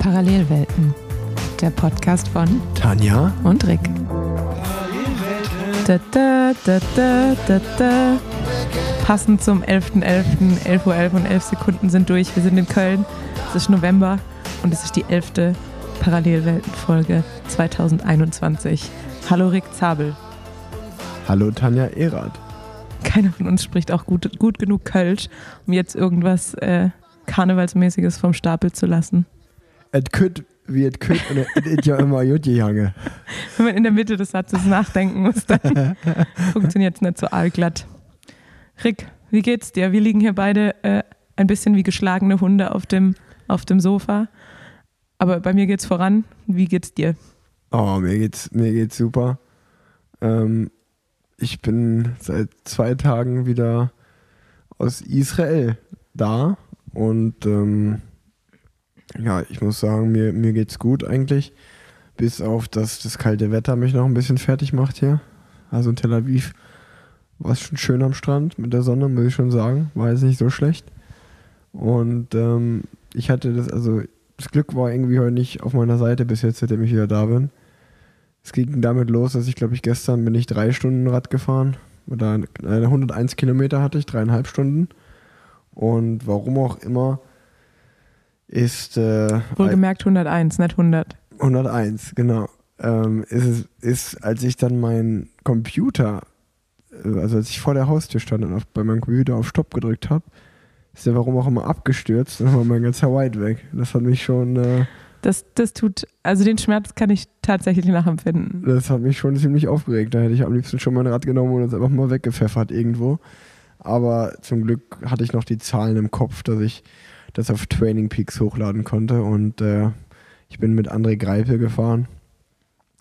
Parallelwelten, der Podcast von Tanja? und Rick. Da, da, da. Passend zum 11.11. 11.11 Uhr 11 und 11 Sekunden sind durch. Wir sind in Köln. Es ist November und es ist die 11. Parallelwelten-Folge 2021. Hallo Rick Zabel. Hallo Tanja Erath. Keiner von uns spricht auch gut, gut genug Kölsch, um jetzt irgendwas äh, Karnevalsmäßiges vom Stapel zu lassen. Et kütt wie et kütt und et it ja immer gut gegangen. Wenn man in der Mitte des Satzes nachdenken muss, dann funktioniert es nicht so allglatt. Rick, wie geht's dir? Wir liegen hier beide äh, ein bisschen wie geschlagene Hunde auf dem, auf dem Sofa. Aber bei mir geht's voran. Wie geht's dir? Oh, mir geht's, mir geht's super. Ähm, ich bin seit zwei Tagen wieder aus Israel da und ähm, ja, ich muss sagen, mir, mir geht's gut eigentlich. Bis auf, dass das kalte Wetter mich noch ein bisschen fertig macht hier. Also in Tel Aviv war es schon schön am Strand mit der Sonne, muss ich schon sagen. War jetzt nicht so schlecht. Und ähm, ich hatte das, also das Glück war irgendwie heute nicht auf meiner Seite bis jetzt, seitdem ich wieder da bin. Es ging damit los, dass ich glaube ich gestern bin ich drei Stunden Rad gefahren. Oder äh, 101 Kilometer hatte ich, dreieinhalb Stunden. Und warum auch immer ist äh, Wohlgemerkt 101, nicht 100. 101, genau. Ähm, ist, ist, als ich dann meinen Computer, äh, also als ich vor der Haustür stand und auf, bei meinem Computer auf Stopp gedrückt habe, ist der warum auch immer abgestürzt und war mein ganzer White weg. Das hat mich schon, äh, Das, das tut, also den Schmerz kann ich tatsächlich nachempfinden. das hat mich schon ziemlich aufgeregt. Da hätte ich am liebsten schon mein Rad genommen und es einfach mal weggepfeffert irgendwo. Aber zum Glück hatte ich noch die Zahlen im Kopf, dass ich das auf Training Peaks hochladen konnte und äh, ich bin mit André Greipel gefahren,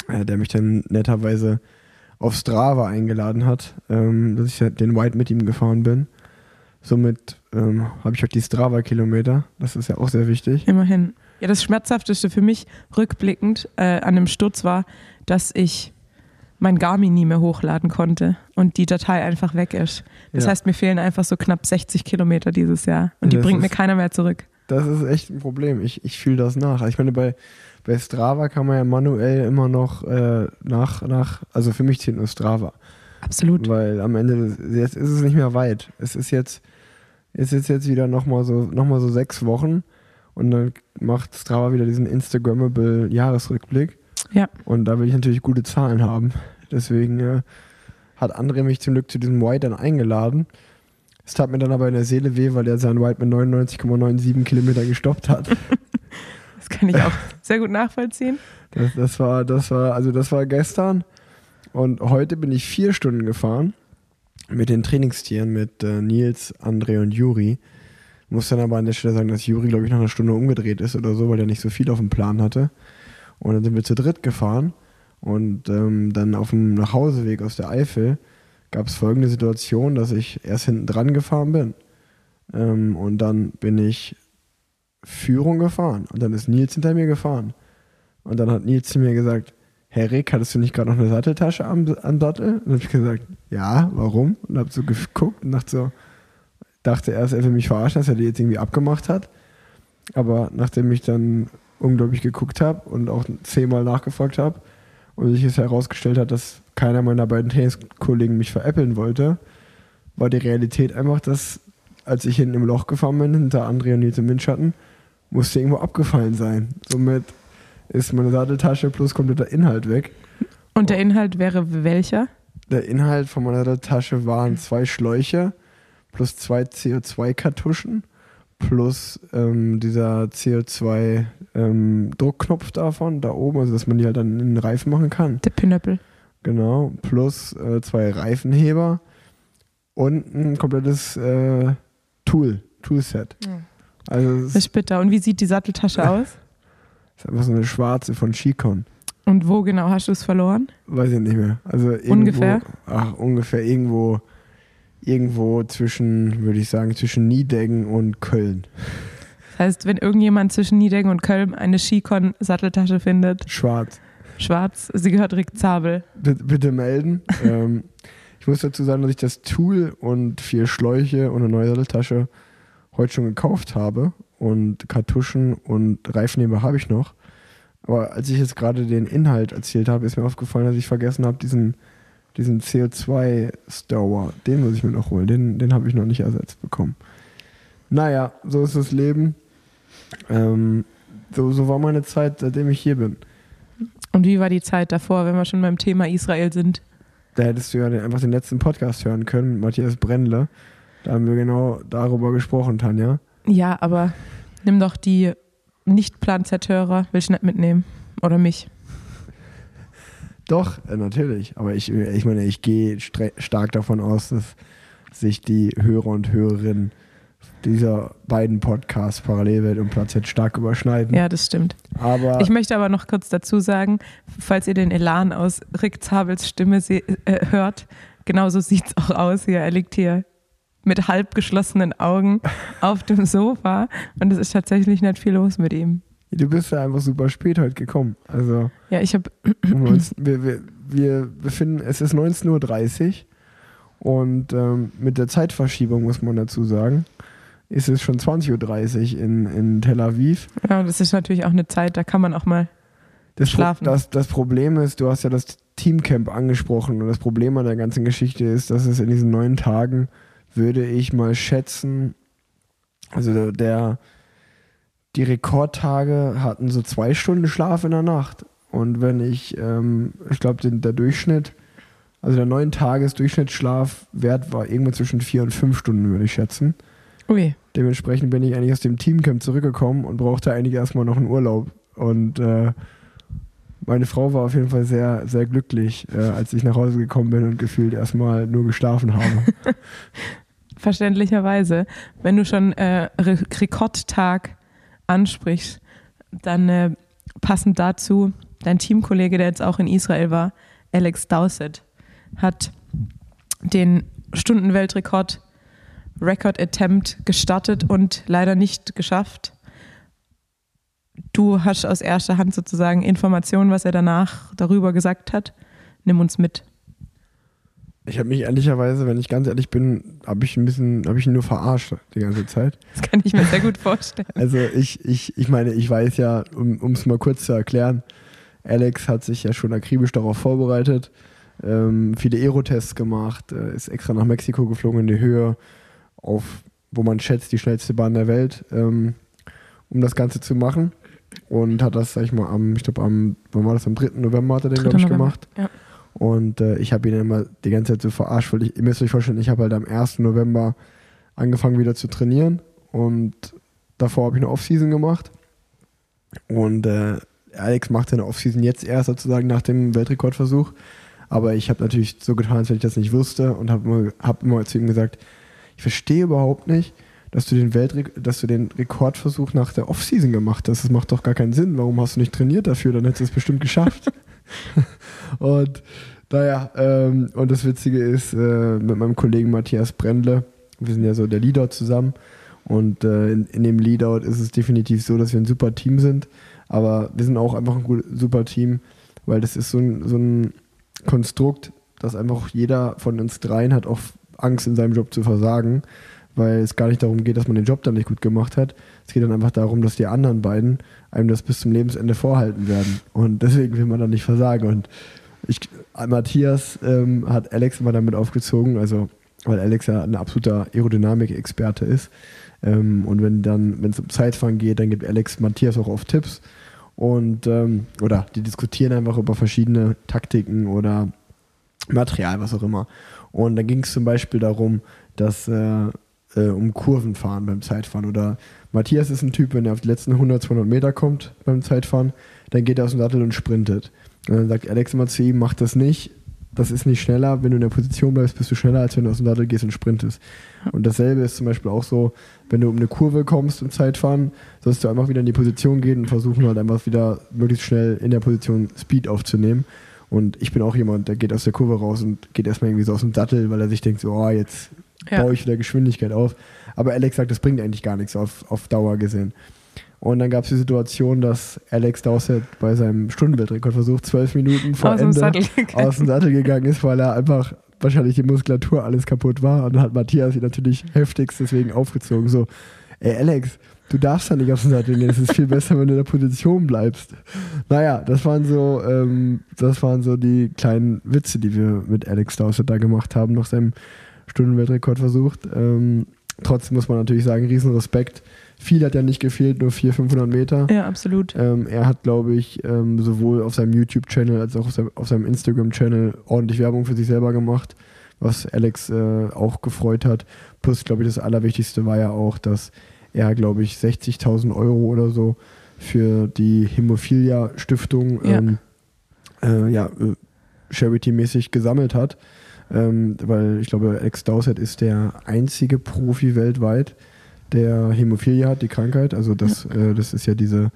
äh, der mich dann netterweise auf Strava eingeladen hat, ähm, dass ich den White mit ihm gefahren bin. Somit ähm, habe ich auch die Strava-Kilometer. Das ist ja auch sehr wichtig. Immerhin. Ja, das Schmerzhafteste für mich rückblickend äh, an dem Sturz war, dass ich mein Garmin nie mehr hochladen konnte und die Datei einfach weg ist. Das Ja. heißt, mir fehlen einfach so knapp 60 Kilometer dieses Jahr und die Das bringt mir ist- keiner mehr zurück. Das ist echt ein Problem. Ich, ich fühle das nach. Ich meine, bei, bei Strava kann man ja manuell immer noch äh, nach, nach, also für mich zählt nur Strava. Absolut. Weil am Ende, jetzt ist es nicht mehr weit. Es ist jetzt, es ist jetzt wieder nochmal so, noch mal so sechs Wochen und dann macht Strava wieder diesen Instagrammable Jahresrückblick. Ja. Und da will ich natürlich gute Zahlen haben. Deswegen äh, hat André mich zum Glück zu diesem White dann eingeladen. Es tat mir dann aber in der Seele weh, weil er seinen White mit 99,97 Kilometer gestoppt hat. Das kann ich auch sehr gut nachvollziehen. Das, das war, das war, also das war gestern. Und heute bin ich vier Stunden gefahren mit den Trainingstieren, mit äh, Nils, André und Juri. Muss dann aber an der Stelle sagen, dass Juri, glaube ich, nach einer Stunde umgedreht ist oder so, weil er nicht so viel auf dem Plan hatte. Und dann sind wir zu dritt gefahren. Und ähm, dann auf dem Nachhauseweg aus der Eifel gab es folgende Situation, dass ich erst hinten dran gefahren bin. Ähm, und dann bin ich Führung gefahren. Und dann ist Nils hinter mir gefahren. Und dann hat Nils zu mir gesagt, Herr Rick, hattest du nicht gerade noch eine Satteltasche am, am Sattel? Und dann habe ich gesagt, ja, warum? Und habe so geguckt und dachte so, dachte erst, er will mich verarschen, dass er die jetzt irgendwie abgemacht hat. Aber nachdem ich dann unglaublich geguckt habe und auch zehnmal nachgefragt habe und sich es herausgestellt hat, dass keiner meiner beiden Trainingskollegen mich veräppeln wollte, war die Realität einfach, dass als ich hinten im Loch gefahren bin, hinter André und Nils im Windschatten, musste irgendwo abgefallen sein. Somit ist meine Satteltasche plus kompletter Inhalt weg. Und der Inhalt wäre welcher? Der Inhalt von meiner Satteltasche waren zwei Schläuche plus zwei CO2-Kartuschen plus ähm, dieser CO2-Druckknopf davon, da oben, also dass man die halt dann in den Reifen machen kann. Der Pinöppel. Genau, plus äh, zwei Reifenheber und ein komplettes äh, Tool, Toolset. Also es Das ist bitter. Und wie sieht die Satteltasche aus? ist einfach so eine schwarze von Chicon. Und wo genau hast du es verloren? Weiß ich nicht mehr. Also irgendwo, Ungefähr? Ach, ungefähr irgendwo, irgendwo zwischen, würde ich sagen, zwischen Niedeggen und Köln. Das heißt, wenn irgendjemand zwischen Niedegen und Köln eine Skikon-Satteltasche findet, Schwarz. schwarz, sie gehört Rick Zabel. Bitte, bitte melden. ähm, ich muss dazu sagen, dass ich das Tool und vier Schläuche und eine neue Satteltasche heute schon gekauft habe. und Kartuschen und Reifenheber habe ich noch. Aber als ich jetzt gerade den Inhalt erzählt habe, ist mir aufgefallen, dass ich vergessen habe, diesen, diesen CO2-Stower, den muss ich mir noch holen. Den, den habe ich noch nicht ersetzt bekommen. Naja, so ist das Leben. Ähm, so, so war meine Zeit, seitdem ich hier bin. Und wie war die Zeit davor, wenn wir schon beim Thema Israel sind? Da hättest du ja den, einfach den letzten Podcast hören können mit Matthias Brendle. Da haben wir genau darüber gesprochen, Tanja. Ja, aber nimm doch die Nicht-Plan-Z-Hörer, will ich nicht mitnehmen. Oder mich. Doch, äh, natürlich. Aber ich, ich meine, ich gehe stark davon aus, dass sich die Hörer und Hörerinnen dieser beiden Podcasts Parallelwelt und Platz jetzt stark überschneiden. Ja, das stimmt. Aber ich möchte aber noch kurz dazu sagen, falls ihr den Elan aus Rick Zabels Stimme äh, hört, genauso sieht es auch aus hier. Er liegt hier mit halb geschlossenen Augen auf dem Sofa und es ist tatsächlich nicht viel los mit ihm. Du bist ja einfach super spät heute gekommen. Also ja, ich habe. wir, wir, wir befinden, es ist 19.30 Uhr und ähm, mit der Zeitverschiebung muss man dazu sagen, ist es schon 20.30 Uhr in, in Tel Aviv. Ja, das ist natürlich auch eine Zeit, da kann man auch mal das schlafen. Pro das, das Problem ist, du hast ja das Teamcamp angesprochen und das Problem an der ganzen Geschichte ist, dass es in diesen neun Tagen, würde ich mal schätzen, also der, die Rekordtage hatten so zwei Stunden Schlaf in der Nacht. Und wenn ich, ähm, ich glaube, der Durchschnitt, also der neun Tages Durchschnittsschlafwert war irgendwo zwischen vier und fünf Stunden, würde ich schätzen. Ui. Dementsprechend bin ich eigentlich aus dem Teamcamp zurückgekommen und brauchte eigentlich erstmal noch einen Urlaub. Und äh, meine Frau war auf jeden Fall sehr, sehr glücklich, äh, als ich nach Hause gekommen bin und gefühlt erstmal nur geschlafen habe. Verständlicherweise. Wenn du schon äh, Re Rekordtag ansprichst, dann äh, passend dazu, dein Teamkollege, der jetzt auch in Israel war, Alex Dowsett, hat den Stundenweltrekord Record Attempt gestartet und leider nicht geschafft. Du hast aus erster Hand sozusagen Informationen, was er danach darüber gesagt hat. Nimm uns mit. Ich habe mich ehrlicherweise, wenn ich ganz ehrlich bin, habe ich ein bisschen, habe ich ihn nur verarscht die ganze Zeit. Das kann ich mir sehr gut vorstellen. Also ich, ich, ich meine, ich weiß ja, um es mal kurz zu erklären, Alex hat sich ja schon akribisch darauf vorbereitet, ähm, viele Aerotests gemacht, äh, ist extra nach Mexiko geflogen in die Höhe, auf, wo man schätzt, die schnellste Bahn der Welt, ähm, um das Ganze zu machen. Und hat das, sag ich mal, am, ich glaube, am, wann war das, am 3. November hat er den, glaube ich, gemacht. Ja. Und äh, ich habe ihn immer die ganze Zeit so verarscht, weil ich, ihr müsst euch vorstellen, ich habe halt am 1. November angefangen wieder zu trainieren und davor habe ich eine Offseason gemacht. Und äh, Alex macht seine Offseason jetzt erst sozusagen nach dem Weltrekordversuch. Aber ich habe natürlich so getan, als wenn ich das nicht wusste und habe immer, hab immer zu ihm gesagt, ich verstehe überhaupt nicht, dass du den Weltre dass du den Rekordversuch nach der Offseason gemacht hast. Das macht doch gar keinen Sinn. Warum hast du nicht trainiert dafür? Dann hättest du es bestimmt geschafft. und naja, ähm, und das Witzige ist, äh, mit meinem Kollegen Matthias Brendle, wir sind ja so der Leader zusammen. Und äh, in, in, dem Leadout ist es definitiv so, dass wir ein super Team sind. Aber wir sind auch einfach ein gut, super Team, weil das ist so ein, so ein Konstrukt, dass einfach jeder von uns dreien hat auch Angst, in seinem Job zu versagen, weil es gar nicht darum geht, dass man den Job dann nicht gut gemacht hat. Es geht dann einfach darum, dass die anderen beiden einem das bis zum Lebensende vorhalten werden. Und deswegen will man dann nicht versagen. Und ich, Matthias ähm, hat Alex immer damit aufgezogen, also weil Alex ja ein absoluter Aerodynamik-Experte ist. Ähm, und wenn dann, wenn es um Zeitfahren geht, dann gibt Alex Matthias auch oft Tipps. Und ähm, oder die diskutieren einfach über verschiedene Taktiken oder Material, was auch immer. Und da ging es zum Beispiel darum, dass äh, äh, um Kurven fahren beim Zeitfahren. Oder Matthias ist ein Typ, wenn er auf die letzten 100, 200 Meter kommt beim Zeitfahren, dann geht er aus dem Sattel und sprintet. Und dann sagt Alex immer zu ihm, mach das nicht. Das ist nicht schneller. Wenn du in der Position bleibst, bist du schneller, als wenn du aus dem Sattel gehst und sprintest. Und dasselbe ist zum Beispiel auch so, wenn du um eine Kurve kommst im Zeitfahren, sollst du einfach wieder in die Position gehen und versuchen halt einfach wieder möglichst schnell in der Position Speed aufzunehmen. Und ich bin auch jemand, der geht aus der Kurve raus und geht erstmal irgendwie so aus dem Sattel, weil er sich denkt, so, oh, jetzt ja. baue ich wieder Geschwindigkeit auf. Aber Alex sagt, das bringt eigentlich gar nichts auf, auf Dauer gesehen. Und dann gab es die Situation, dass Alex Dowsett bei seinem Stundenweltrekordversuch zwölf Minuten vor aus Ende dem aus dem Sattel gegangen ist, weil er einfach wahrscheinlich die Muskulatur alles kaputt war. Und dann hat Matthias ihn natürlich heftigst deswegen aufgezogen. So, ey Alex, du darfst da nicht auf den Sattel gehen, es ist viel besser, wenn du in der Position bleibst. Naja, das waren so, ähm, das waren so die kleinen Witze, die wir mit Alex Dowsett da gemacht haben, nach seinem Stundenweltrekord versucht. Ähm, trotzdem muss man natürlich sagen, riesen Respekt. Viel hat ja nicht gefehlt, nur 400, 500 Meter. Ja, absolut. Ähm, er hat, glaube ich, ähm, sowohl auf seinem YouTube-Channel als auch auf seinem, seinem Instagram-Channel ordentlich Werbung für sich selber gemacht, was Alex äh, auch gefreut hat. Plus, glaube ich, das Allerwichtigste war ja auch, dass er, glaube ich, 60.000 Euro oder so für die Hämophilia-Stiftung Ja. ähm, äh, ja, äh, Charity-mäßig gesammelt hat. Ähm, weil ich glaube, Alex Dowsett ist der einzige Profi weltweit, der Hämophilie hat, die Krankheit. Also das, äh, das ist ja diese,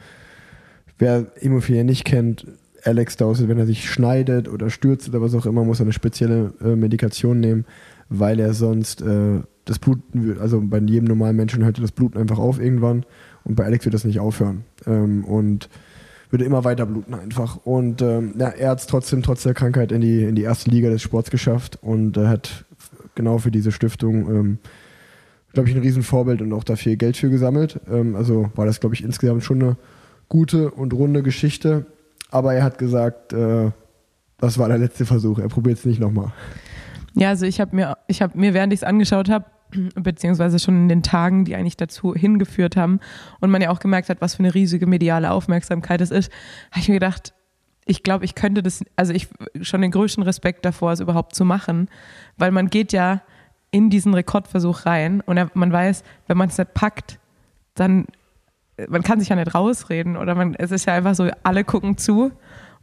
wer Hämophilie nicht kennt, Alex Dowsett, wenn er sich schneidet oder stürzt oder was auch immer, muss er eine spezielle äh, Medikation nehmen, weil er sonst äh, das Bluten, also bei jedem normalen Menschen hört das Bluten einfach auf irgendwann und bei Alex wird das nicht aufhören. Ähm, und würde immer weiter bluten einfach. Und ähm, ja, er hat es trotzdem trotz der Krankheit in die, in die erste Liga des Sports geschafft und äh, hat genau für diese Stiftung, ähm, glaube ich, ein Riesenvorbild und auch da viel Geld für gesammelt. Ähm, also war das, glaube ich, insgesamt schon eine gute und runde Geschichte. Aber er hat gesagt, äh, das war der letzte Versuch. Er probiert es nicht nochmal. Ja, also ich habe mir, ich habe mir, während ich es angeschaut habe, beziehungsweise schon in den Tagen, die eigentlich dazu hingeführt haben und man ja auch gemerkt hat, was für eine riesige mediale Aufmerksamkeit es ist, habe ich mir gedacht, ich glaube, ich könnte das, also ich schon den größten Respekt davor, es überhaupt zu machen, weil man geht ja in diesen Rekordversuch rein und man weiß, wenn man es nicht packt, dann man kann sich ja nicht rausreden oder man, es ist ja einfach so, alle gucken zu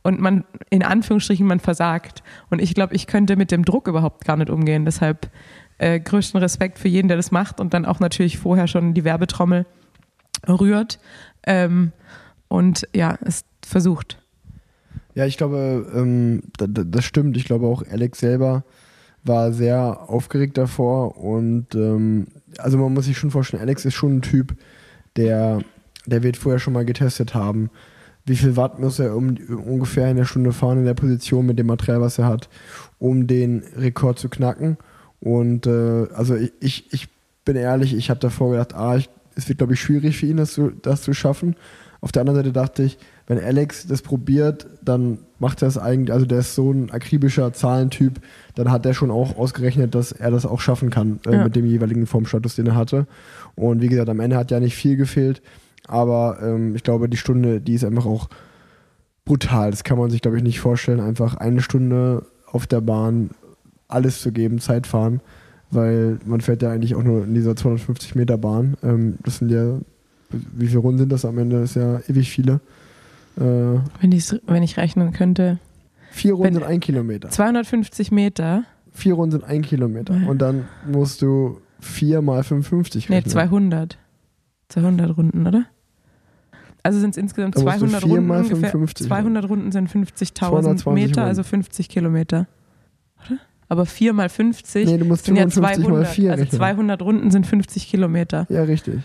und man, in Anführungsstrichen, man versagt. Und ich glaube, ich könnte mit dem Druck überhaupt gar nicht umgehen. Deshalb äh, größten Respekt für jeden, der das macht und dann auch natürlich vorher schon die Werbetrommel rührt ähm, und ja, es versucht. Ja, ich glaube, ähm, da, da, das stimmt. Ich glaube auch Alex selber war sehr aufgeregt davor und ähm, also man muss sich schon vorstellen, Alex ist schon ein Typ, der, der wird vorher schon mal getestet haben. Wie viel Watt muss er um, ungefähr in der Stunde fahren in der Position mit dem Material, was er hat, um den Rekord zu knacken? Und äh, also ich, ich, ich bin ehrlich, ich habe davor gedacht, ah, ich, es wird, glaube ich, schwierig für ihn, das zu, das zu schaffen. Auf der anderen Seite dachte ich, wenn Alex das probiert, dann macht er es eigentlich, also der ist so ein akribischer Zahlentyp, dann hat er schon auch ausgerechnet, dass er das auch schaffen kann äh, Ja. mit dem jeweiligen Formstatus, den er hatte. Und wie gesagt, am Ende hat ja nicht viel gefehlt, aber ähm, ich glaube, die Stunde, die ist einfach auch brutal. Das kann man sich, glaube ich, nicht vorstellen. Einfach eine Stunde auf der Bahn alles zu geben, Zeit fahren, weil man fährt ja eigentlich auch nur in dieser 250 Meter Bahn. Ähm, das sind ja, wie viele Runden sind das am Ende? Das ist ja ewig viele. Äh, Wenn, wenn ich rechnen könnte. vier Runden sind ein Kilometer. 250 Meter, Vier Runden sind ein Kilometer. Und dann musst du vier mal 55 nee, rechnen. 200. 200 Runden, oder? Also sind es insgesamt Da musst du 200 vier Runden mal ungefähr. 55 200 Runden sind 50.000 220 Meter, Runden. also 50 Kilometer. Oder? Aber 4 mal 50 Nee, du musst sind ja 55 mal 200. 4 also rechnen. 200 Runden sind 50 Kilometer. Ja, richtig.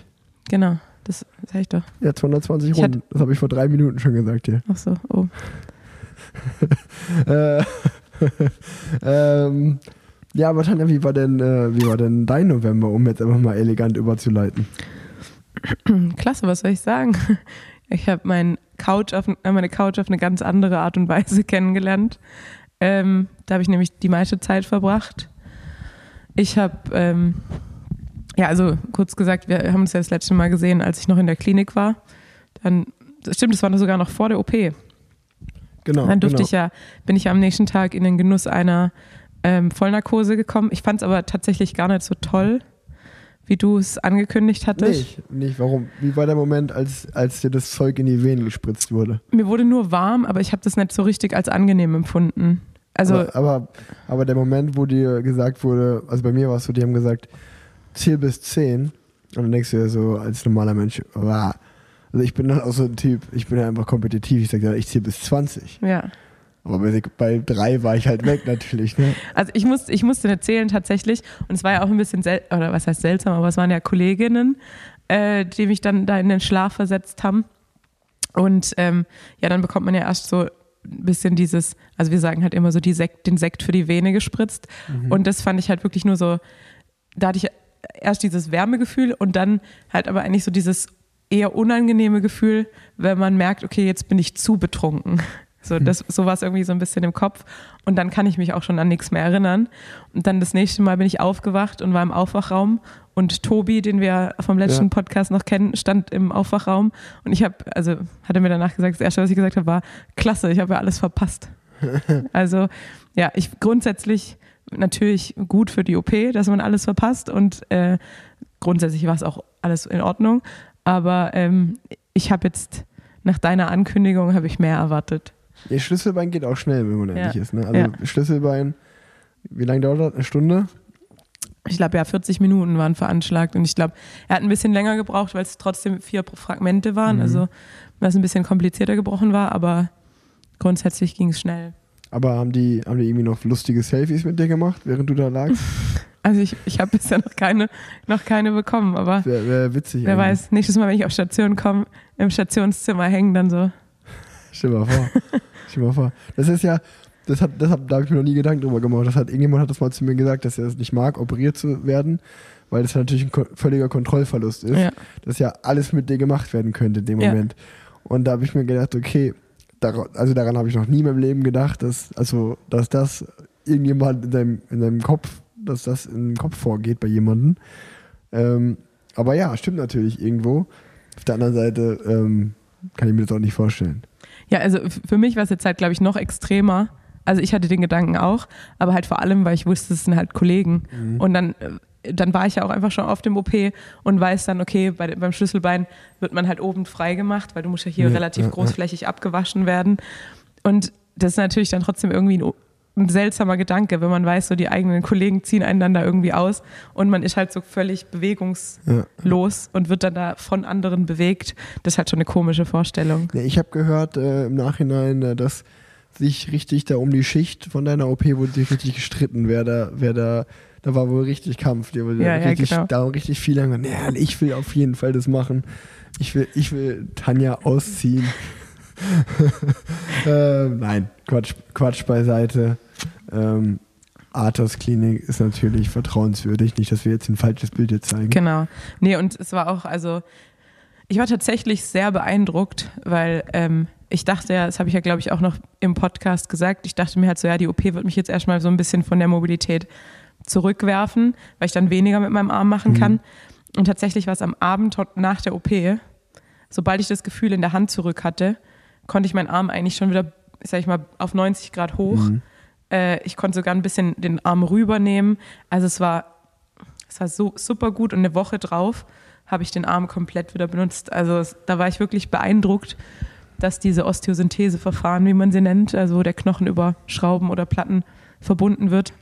Genau, das sag ich doch. Ja, 220 Ich hatte- Runden. Das habe ich vor drei Minuten schon gesagt hier. Ach so, oh. Äh, ähm, ja, aber Tanja, wie war denn, äh, wie war denn dein November, um jetzt einfach mal elegant überzuleiten? Klasse, was soll ich sagen? Ich habe mein Couch auf, äh, meine Couch auf eine ganz andere Art und Weise kennengelernt. Ähm, da habe ich nämlich die meiste Zeit verbracht. Ich habe, ähm, ja, also kurz gesagt, wir haben uns ja das letzte Mal gesehen, als ich noch in der Klinik war. Dann, das stimmt, das war sogar noch vor der OP. Genau. Dann durfte genau. ich ja, bin ich ja am nächsten Tag in den Genuss einer ähm, Vollnarkose gekommen. Ich fand es aber tatsächlich gar nicht so toll, wie du es angekündigt hattest. Nicht, nicht. Warum? Wie war der Moment, als, als dir das Zeug in die Venen gespritzt wurde? Mir wurde nur warm, aber ich habe das nicht so richtig als angenehm empfunden. Also, aber, aber, aber der Moment, wo dir gesagt wurde, also bei mir war es so, die haben gesagt, zähl bis 10. Und dann denkst du dir so, als normaler Mensch, wow. Also ich bin dann auch so ein Typ, ich bin ja einfach kompetitiv. Ich sage ja, ich zähle bis 20. ja. Aber bei, bei drei war ich halt weg natürlich. Ne? Also ich musste, ich musste nicht zählen tatsächlich. Und es war ja auch ein bisschen, sel oder was heißt seltsam, aber es waren ja Kolleginnen, äh, die mich dann da in den Schlaf versetzt haben. Und ähm, ja, dann bekommt man ja erst so ein bisschen dieses, also wir sagen halt immer so Sekt, den Sekt für die Vene gespritzt. Und das fand ich halt wirklich nur so, da hatte ich erst dieses Wärmegefühl und dann halt aber eigentlich so dieses eher unangenehme Gefühl, wenn man merkt, okay, jetzt bin ich zu betrunken. So, Hm. das, so war es irgendwie so ein bisschen im Kopf. Und dann kann ich mich auch schon an nichts mehr erinnern. Und dann das nächste Mal bin ich aufgewacht und war im Aufwachraum. Und Tobi, den wir vom letzten Ja. Podcast noch kennen, stand im Aufwachraum. Und ich habe, also hat er mir danach gesagt, das Erste, was ich gesagt habe, war, klasse, ich habe ja alles verpasst. also ja, ich grundsätzlich natürlich gut für die OP, dass man alles verpasst. Und äh, grundsätzlich war es auch alles in Ordnung. Aber ähm, ich habe jetzt, nach deiner Ankündigung, habe ich mehr erwartet. Ihr Schlüsselbein geht auch schnell, wenn man Ja. ehrlich ist. Ne? Also Ja. Schlüsselbein, wie lange dauert das? Eine Stunde? Ich glaube, ja, 40 Minuten waren veranschlagt und ich glaube, er hat ein bisschen länger gebraucht, weil es trotzdem vier Fragmente waren, Mhm. also was ein bisschen komplizierter gebrochen war, aber grundsätzlich ging es schnell. Aber haben die, haben die irgendwie noch lustige Selfies mit dir gemacht, während du da lagst? Also ich, ich habe bisher noch keine, noch keine bekommen, aber Wäre wär witzig. wer eigentlich. weiß, nächstes Mal, wenn ich auf Station komme, im Stationszimmer hängen, dann so. Stell mal vor. Stell mal vor. Das ist ja, das hat, das hab, da habe ich mir noch nie Gedanken drüber gemacht. Das hat, irgendjemand hat das mal zu mir gesagt, dass er es nicht mag, operiert zu werden, weil das natürlich ein völliger Kontrollverlust ist. Ja. Dass ja alles mit dir gemacht werden könnte in dem Ja. Moment. Und da habe ich mir gedacht, okay, dar also daran habe ich noch nie in meinem Leben gedacht, dass, also, dass das irgendjemand in deinem, in deinem Kopf, dass das im Kopf vorgeht bei jemandem. Ähm, aber ja, stimmt natürlich irgendwo. Auf der anderen Seite ähm, kann ich mir das auch nicht vorstellen. Ja, also für mich war es jetzt halt, glaube ich, noch extremer. Also ich hatte den Gedanken auch, aber halt vor allem, weil ich wusste, es sind halt Kollegen. Mhm. Und dann, äh, dann war ich ja auch einfach schon auf dem OP und weiß dann, okay, bei, beim Schlüsselbein wird man halt oben frei gemacht, weil du musst ja hier Ja, relativ ja, ja. großflächig abgewaschen werden. Und das ist natürlich dann trotzdem irgendwie ein, ein seltsamer Gedanke, wenn man weiß, so die eigenen Kollegen ziehen einen dann da irgendwie aus und man ist halt so völlig bewegungslos Ja. und wird dann da von anderen bewegt. Das ist halt schon eine komische Vorstellung. Ja, ich habe gehört äh, im Nachhinein, äh, dass sich richtig da um die Schicht von deiner OP wurde sich richtig gestritten, wer da, wer da, da war wohl richtig Kampf, die wurde Ja, ja, richtig, genau. da richtig viel lang, nee, ich will auf jeden Fall das machen. Ich will, ich will Tanja ausziehen. äh, nein, Quatsch, Quatsch beiseite. Ähm, Arthurs Klinik ist natürlich vertrauenswürdig, nicht, dass wir jetzt ein falsches Bild hier zeigen. Genau. Nee, und es war auch, also, ich war tatsächlich sehr beeindruckt, weil ähm, ich dachte ja, das habe ich ja, glaube ich, auch noch im Podcast gesagt, ich dachte mir halt so, ja, die OP wird mich jetzt erstmal so ein bisschen von der Mobilität zurückwerfen, weil ich dann weniger mit meinem Arm machen kann. Und tatsächlich war es am Abend nach der OP, sobald ich das Gefühl in der Hand zurück hatte, konnte ich meinen Arm eigentlich schon wieder, sag ich mal, auf 90 Grad hoch. Mhm. Äh, ich konnte sogar ein bisschen den Arm rübernehmen. Also es war, es war so super gut und eine Woche drauf habe ich den Arm komplett wieder benutzt. Also es, da war ich wirklich beeindruckt, dass diese Osteosyntheseverfahren, wie man sie nennt, also wo der Knochen über Schrauben oder Platten verbunden wird,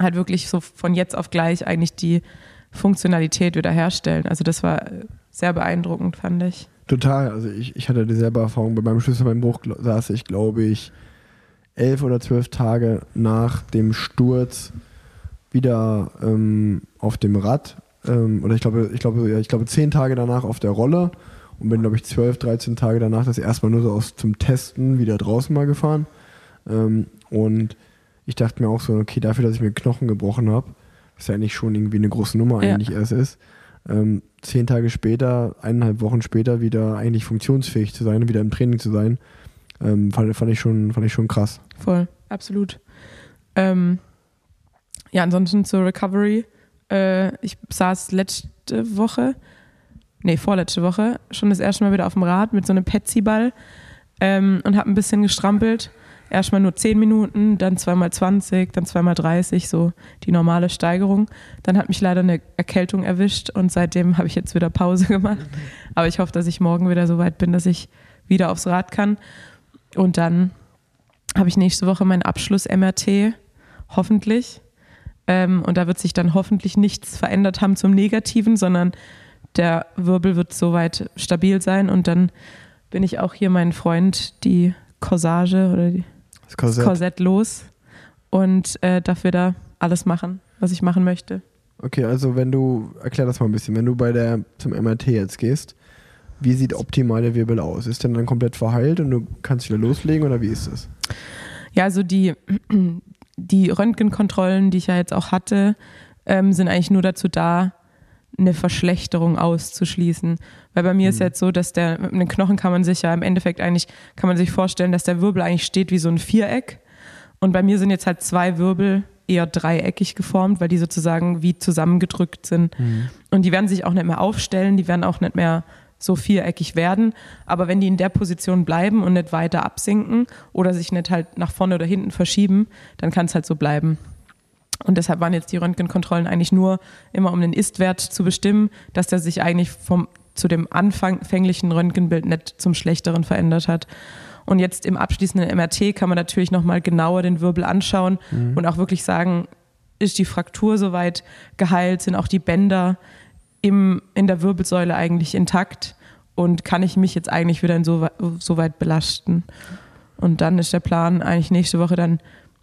halt wirklich so von jetzt auf gleich eigentlich die Funktionalität wiederherstellen. Also das war sehr beeindruckend, fand ich. Total. Also ich, ich hatte dieselbe Erfahrung. Bei meinem Schlüsselbeinbruch saß ich, glaube ich, elf oder zwölf Tage nach dem Sturz wieder ähm, auf dem Rad. Ähm, oder ich glaube, ich glaube, ja, ich glaube zehn Tage danach auf der Rolle und bin, glaube ich, zwölf, dreizehn Tage danach das erste Mal nur so aus zum Testen wieder draußen mal gefahren. Ähm, und ich dachte mir auch so, okay, dafür, dass ich mir Knochen gebrochen habe, was ja eigentlich schon irgendwie eine große Nummer Ja. eigentlich erst ist, ähm, zehn Tage später, eineinhalb Wochen später wieder eigentlich funktionsfähig zu sein und wieder im Training zu sein, ähm, fand, fand, ich schon, fand ich schon krass. Voll, absolut. Ähm, ja, ansonsten zur Recovery. Äh, ich saß letzte Woche, nee, vorletzte Woche, schon das erste Mal wieder auf dem Rad mit so einem Petsy-Ball ähm, und habe ein bisschen gestrampelt. Erstmal nur 10 Minuten, dann zweimal 20, dann zweimal 30, so die normale Steigerung. Dann hat mich leider eine Erkältung erwischt und seitdem habe ich jetzt wieder Pause gemacht. Aber ich hoffe, dass ich morgen wieder so weit bin, dass ich wieder aufs Rad kann. Und dann habe ich nächste Woche meinen Abschluss-MRT, hoffentlich. Ähm, und da wird sich dann hoffentlich nichts verändert haben zum Negativen, sondern der Wirbel wird soweit stabil sein. Und dann bin ich auch hier meinen Freund die Corsage oder die, Das das Korsett. Korsett los und äh, darf wieder alles machen, was ich machen möchte. Okay, also wenn du, erklär das mal ein bisschen, wenn du bei der zum MRT jetzt gehst, wie sieht optimal der Wirbel aus? Ist der dann komplett verheilt und du kannst wieder loslegen oder wie ist das? Ja, also die, die Röntgenkontrollen, die ich ja jetzt auch hatte, ähm, sind eigentlich nur dazu da, eine Verschlechterung auszuschließen. Weil bei mir ist jetzt so, dass der, mit den Knochen kann man sich ja im Endeffekt eigentlich, kann man sich vorstellen, dass der Wirbel eigentlich steht wie so ein Viereck. Und bei mir sind jetzt halt zwei Wirbel eher dreieckig geformt, weil die sozusagen wie zusammengedrückt sind. Und die werden sich auch nicht mehr aufstellen, die werden auch nicht mehr so viereckig werden. Aber wenn die in der Position bleiben und nicht weiter absinken oder sich nicht halt nach vorne oder hinten verschieben, dann kann es halt so bleiben. Und deshalb waren jetzt die Röntgenkontrollen eigentlich nur immer um den Ist-Wert zu bestimmen, dass der sich eigentlich vom, zu dem anfänglichen Röntgenbild nicht zum Schlechteren verändert hat. Und jetzt im abschließenden MRT kann man natürlich nochmal genauer den Wirbel anschauen und auch wirklich sagen, ist die Fraktur soweit geheilt, sind auch die Bänder im, in der Wirbelsäule eigentlich intakt und kann ich mich jetzt eigentlich wieder insoweit so weit belasten. Und dann ist der Plan eigentlich nächste Woche dann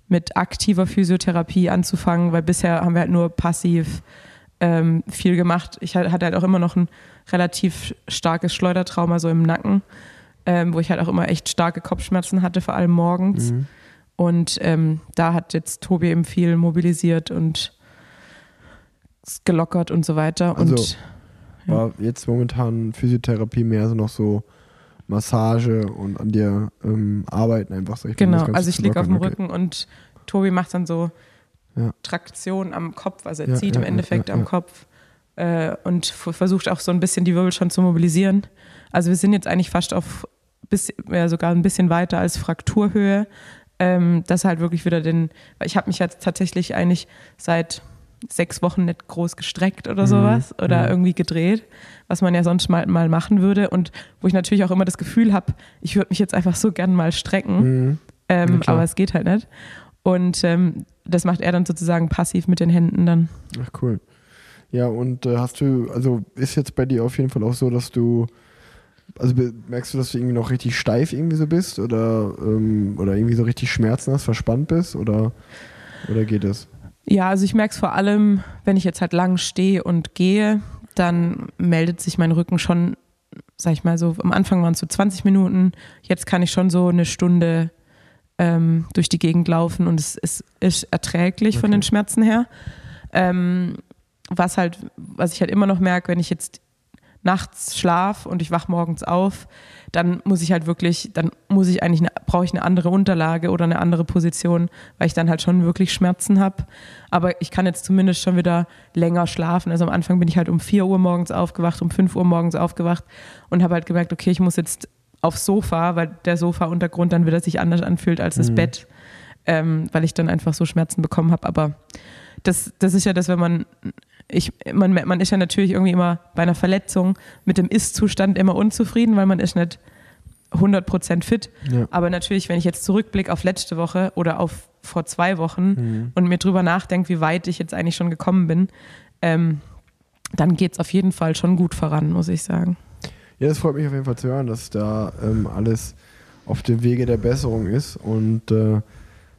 mit aktiver Physiotherapie anzufangen, weil bisher haben wir halt nur passiv ähm, viel gemacht. Ich hatte halt auch immer noch ein relativ starkes Schleudertrauma so im Nacken, ähm, wo ich halt auch immer echt starke Kopfschmerzen hatte, vor allem morgens. Und ähm, da hat jetzt Tobi eben viel mobilisiert und gelockert und so weiter. Also, und War jetzt momentan Physiotherapie mehr so noch so Massage und an dir ähm, arbeiten einfach so. Ich Genau, also ich liege auf dem. Rücken und Tobi macht dann so Ja. Traktion am Kopf, also er Ja, zieht ja, im Endeffekt am. Kopf äh, und versucht auch so ein bisschen die Wirbel schon zu mobilisieren. Also wir sind jetzt eigentlich fast auf bis, ja, sogar ein bisschen weiter als Frakturhöhe. Ähm, das halt wirklich wieder den, weil ich habe mich jetzt tatsächlich eigentlich seit sechs Wochen nicht groß gestreckt oder sowas oder mhm. irgendwie gedreht, was man ja sonst mal, mal machen würde und wo ich natürlich auch immer das Gefühl habe, ich würde mich jetzt einfach so gern mal strecken. Mhm. Ähm, aber es geht halt nicht. Und ähm, das macht er dann sozusagen passiv mit den Händen dann. Ach cool. Ja, und äh, hast du, also ist jetzt bei dir auf jeden Fall auch so, dass du, also merkst du, dass du irgendwie noch richtig steif irgendwie so bist oder, ähm, oder irgendwie so richtig Schmerzen hast, verspannt bist oder, oder geht es? Ja, also ich merke es vor allem, wenn ich jetzt halt lang stehe und gehe, dann meldet sich mein Rücken schon, sag ich mal so, am Anfang waren es so 20 Minuten, jetzt kann ich schon so eine Stunde ähm, durch die Gegend laufen und es, es ist erträglich von Okay. den Schmerzen her. Ähm, was halt, was ich halt immer noch merke, wenn ich jetzt nachts schlaf und ich wach morgens auf, dann muss ich halt wirklich, dann muss ich eigentlich, brauche ich eine andere Unterlage oder eine andere Position, weil ich dann halt schon wirklich Schmerzen habe. Aber ich kann jetzt zumindest schon wieder länger schlafen. Also am Anfang bin ich halt um 4 Uhr morgens aufgewacht, um 5 Uhr morgens aufgewacht und habe halt gemerkt, okay, ich muss jetzt aufs Sofa, weil der Sofa-Untergrund dann wieder sich anders anfühlt als das Mhm. Bett, ähm, weil ich dann einfach so Schmerzen bekommen habe. Aber das, das ist ja das, wenn man, ich, man, man ist ja natürlich irgendwie immer bei einer Verletzung mit dem Ist-Zustand immer unzufrieden, weil man ist nicht 100% fit. Ja. Aber natürlich, wenn ich jetzt zurückblicke auf letzte Woche oder auf vor zwei Wochen Mhm. und mir drüber nachdenke, wie weit ich jetzt eigentlich schon gekommen bin, ähm, dann geht es auf jeden Fall schon gut voran, muss ich sagen. Ja, das freut mich auf jeden Fall zu hören, dass da ähm, alles auf dem Wege der Besserung ist und äh,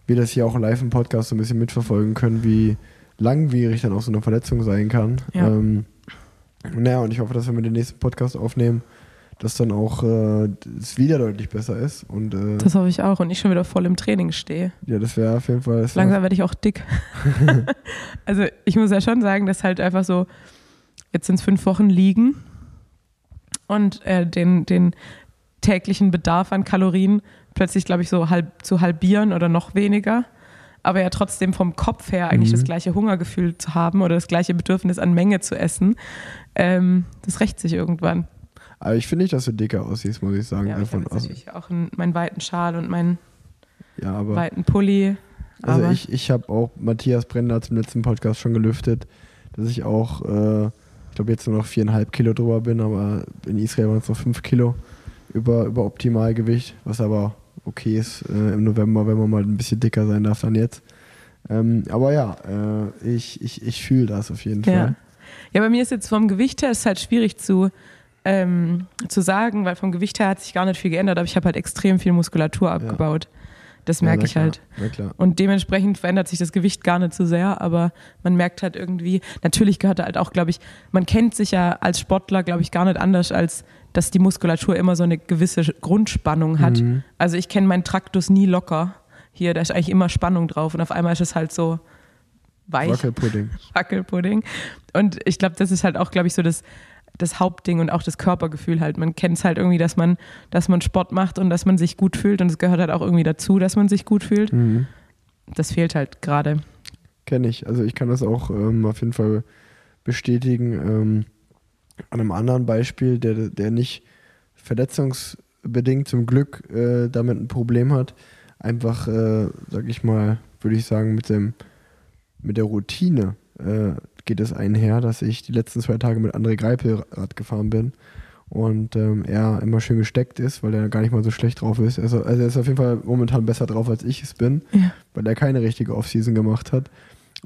wir das hier auch live im Podcast so ein bisschen mitverfolgen können, wie langwierig dann auch so eine Verletzung sein kann. Ja. Ähm, naja, und ich hoffe, dass wenn wir den nächsten Podcast aufnehmen, dass dann auch äh, es wieder deutlich besser ist. Und äh, Das hoffe ich auch und ich schon wieder voll im Training stehe. ja, das wäre auf jeden Fall. Wär, Langsam werde ich auch dick. also ich muss ja schon sagen, dass halt einfach so, jetzt sind es fünf Wochen liegen und äh, den, den täglichen Bedarf an Kalorien plötzlich, glaube ich, so halb, zu halbieren oder noch weniger. Aber ja trotzdem vom Kopf her eigentlich Mhm. das gleiche Hungergefühl zu haben oder das gleiche Bedürfnis an Menge zu essen, ähm, das rächt sich irgendwann. Aber ich finde nicht, dass du dicker aussiehst, muss ich sagen. Ja, ich habe natürlich auch einen, meinen weiten Schal und meinen Ja, weiten Pulli. Also aber ich, ich habe auch Matthias Brenner zum letzten Podcast schon gelüftet, dass ich auch, äh, ich glaube jetzt nur noch viereinhalb Kilo drüber bin, aber in Israel waren es noch fünf Kilo über, über Optimalgewicht, was aber okay ist äh, im November, wenn man mal ein bisschen dicker sein darf dann jetzt. Ähm, aber ja, äh, ich, ich, ich fühle das auf jeden Ja. Fall. ja, bei mir ist jetzt vom Gewicht her ist halt schwierig zu, ähm, zu sagen, weil vom Gewicht her hat sich gar nicht viel geändert, aber ich habe halt extrem viel Muskulatur abgebaut. Das Ja, merke na ich halt. Und dementsprechend verändert sich das Gewicht gar nicht so sehr, aber man merkt halt irgendwie, natürlich gehört halt auch, glaube ich, man kennt sich ja als Sportler, glaube ich, gar nicht anders, als dass die Muskulatur immer so eine gewisse Grundspannung hat. Mhm. Also ich kenne meinen Traktus nie locker. Hier, da ist eigentlich immer Spannung drauf und auf einmal ist es halt so weich. Wackelpudding. Wackelpudding. Und ich glaube, das ist halt auch, glaube ich, so das, das Hauptding und auch das Körpergefühl halt. Man kennt es halt irgendwie, dass man, dass man Sport macht und dass man sich gut fühlt. Und es gehört halt auch irgendwie dazu, dass man sich gut fühlt. Mhm. Das fehlt halt gerade. Kenne ich. Also ich kann das auch ähm, auf jeden Fall bestätigen. Ähm, an einem anderen Beispiel, der, der nicht verletzungsbedingt zum Glück äh, damit ein Problem hat, einfach, äh, sag ich mal, würde ich sagen, mit dem mit der Routine äh, geht es einher, dass ich die letzten zwei Tage mit André Greipel Rad gefahren bin und ähm, er immer schön gesteckt ist, weil er gar nicht mal so schlecht drauf ist. Also, also er ist auf jeden Fall momentan besser drauf, als ich es bin, Ja. weil er keine richtige Offseason gemacht hat.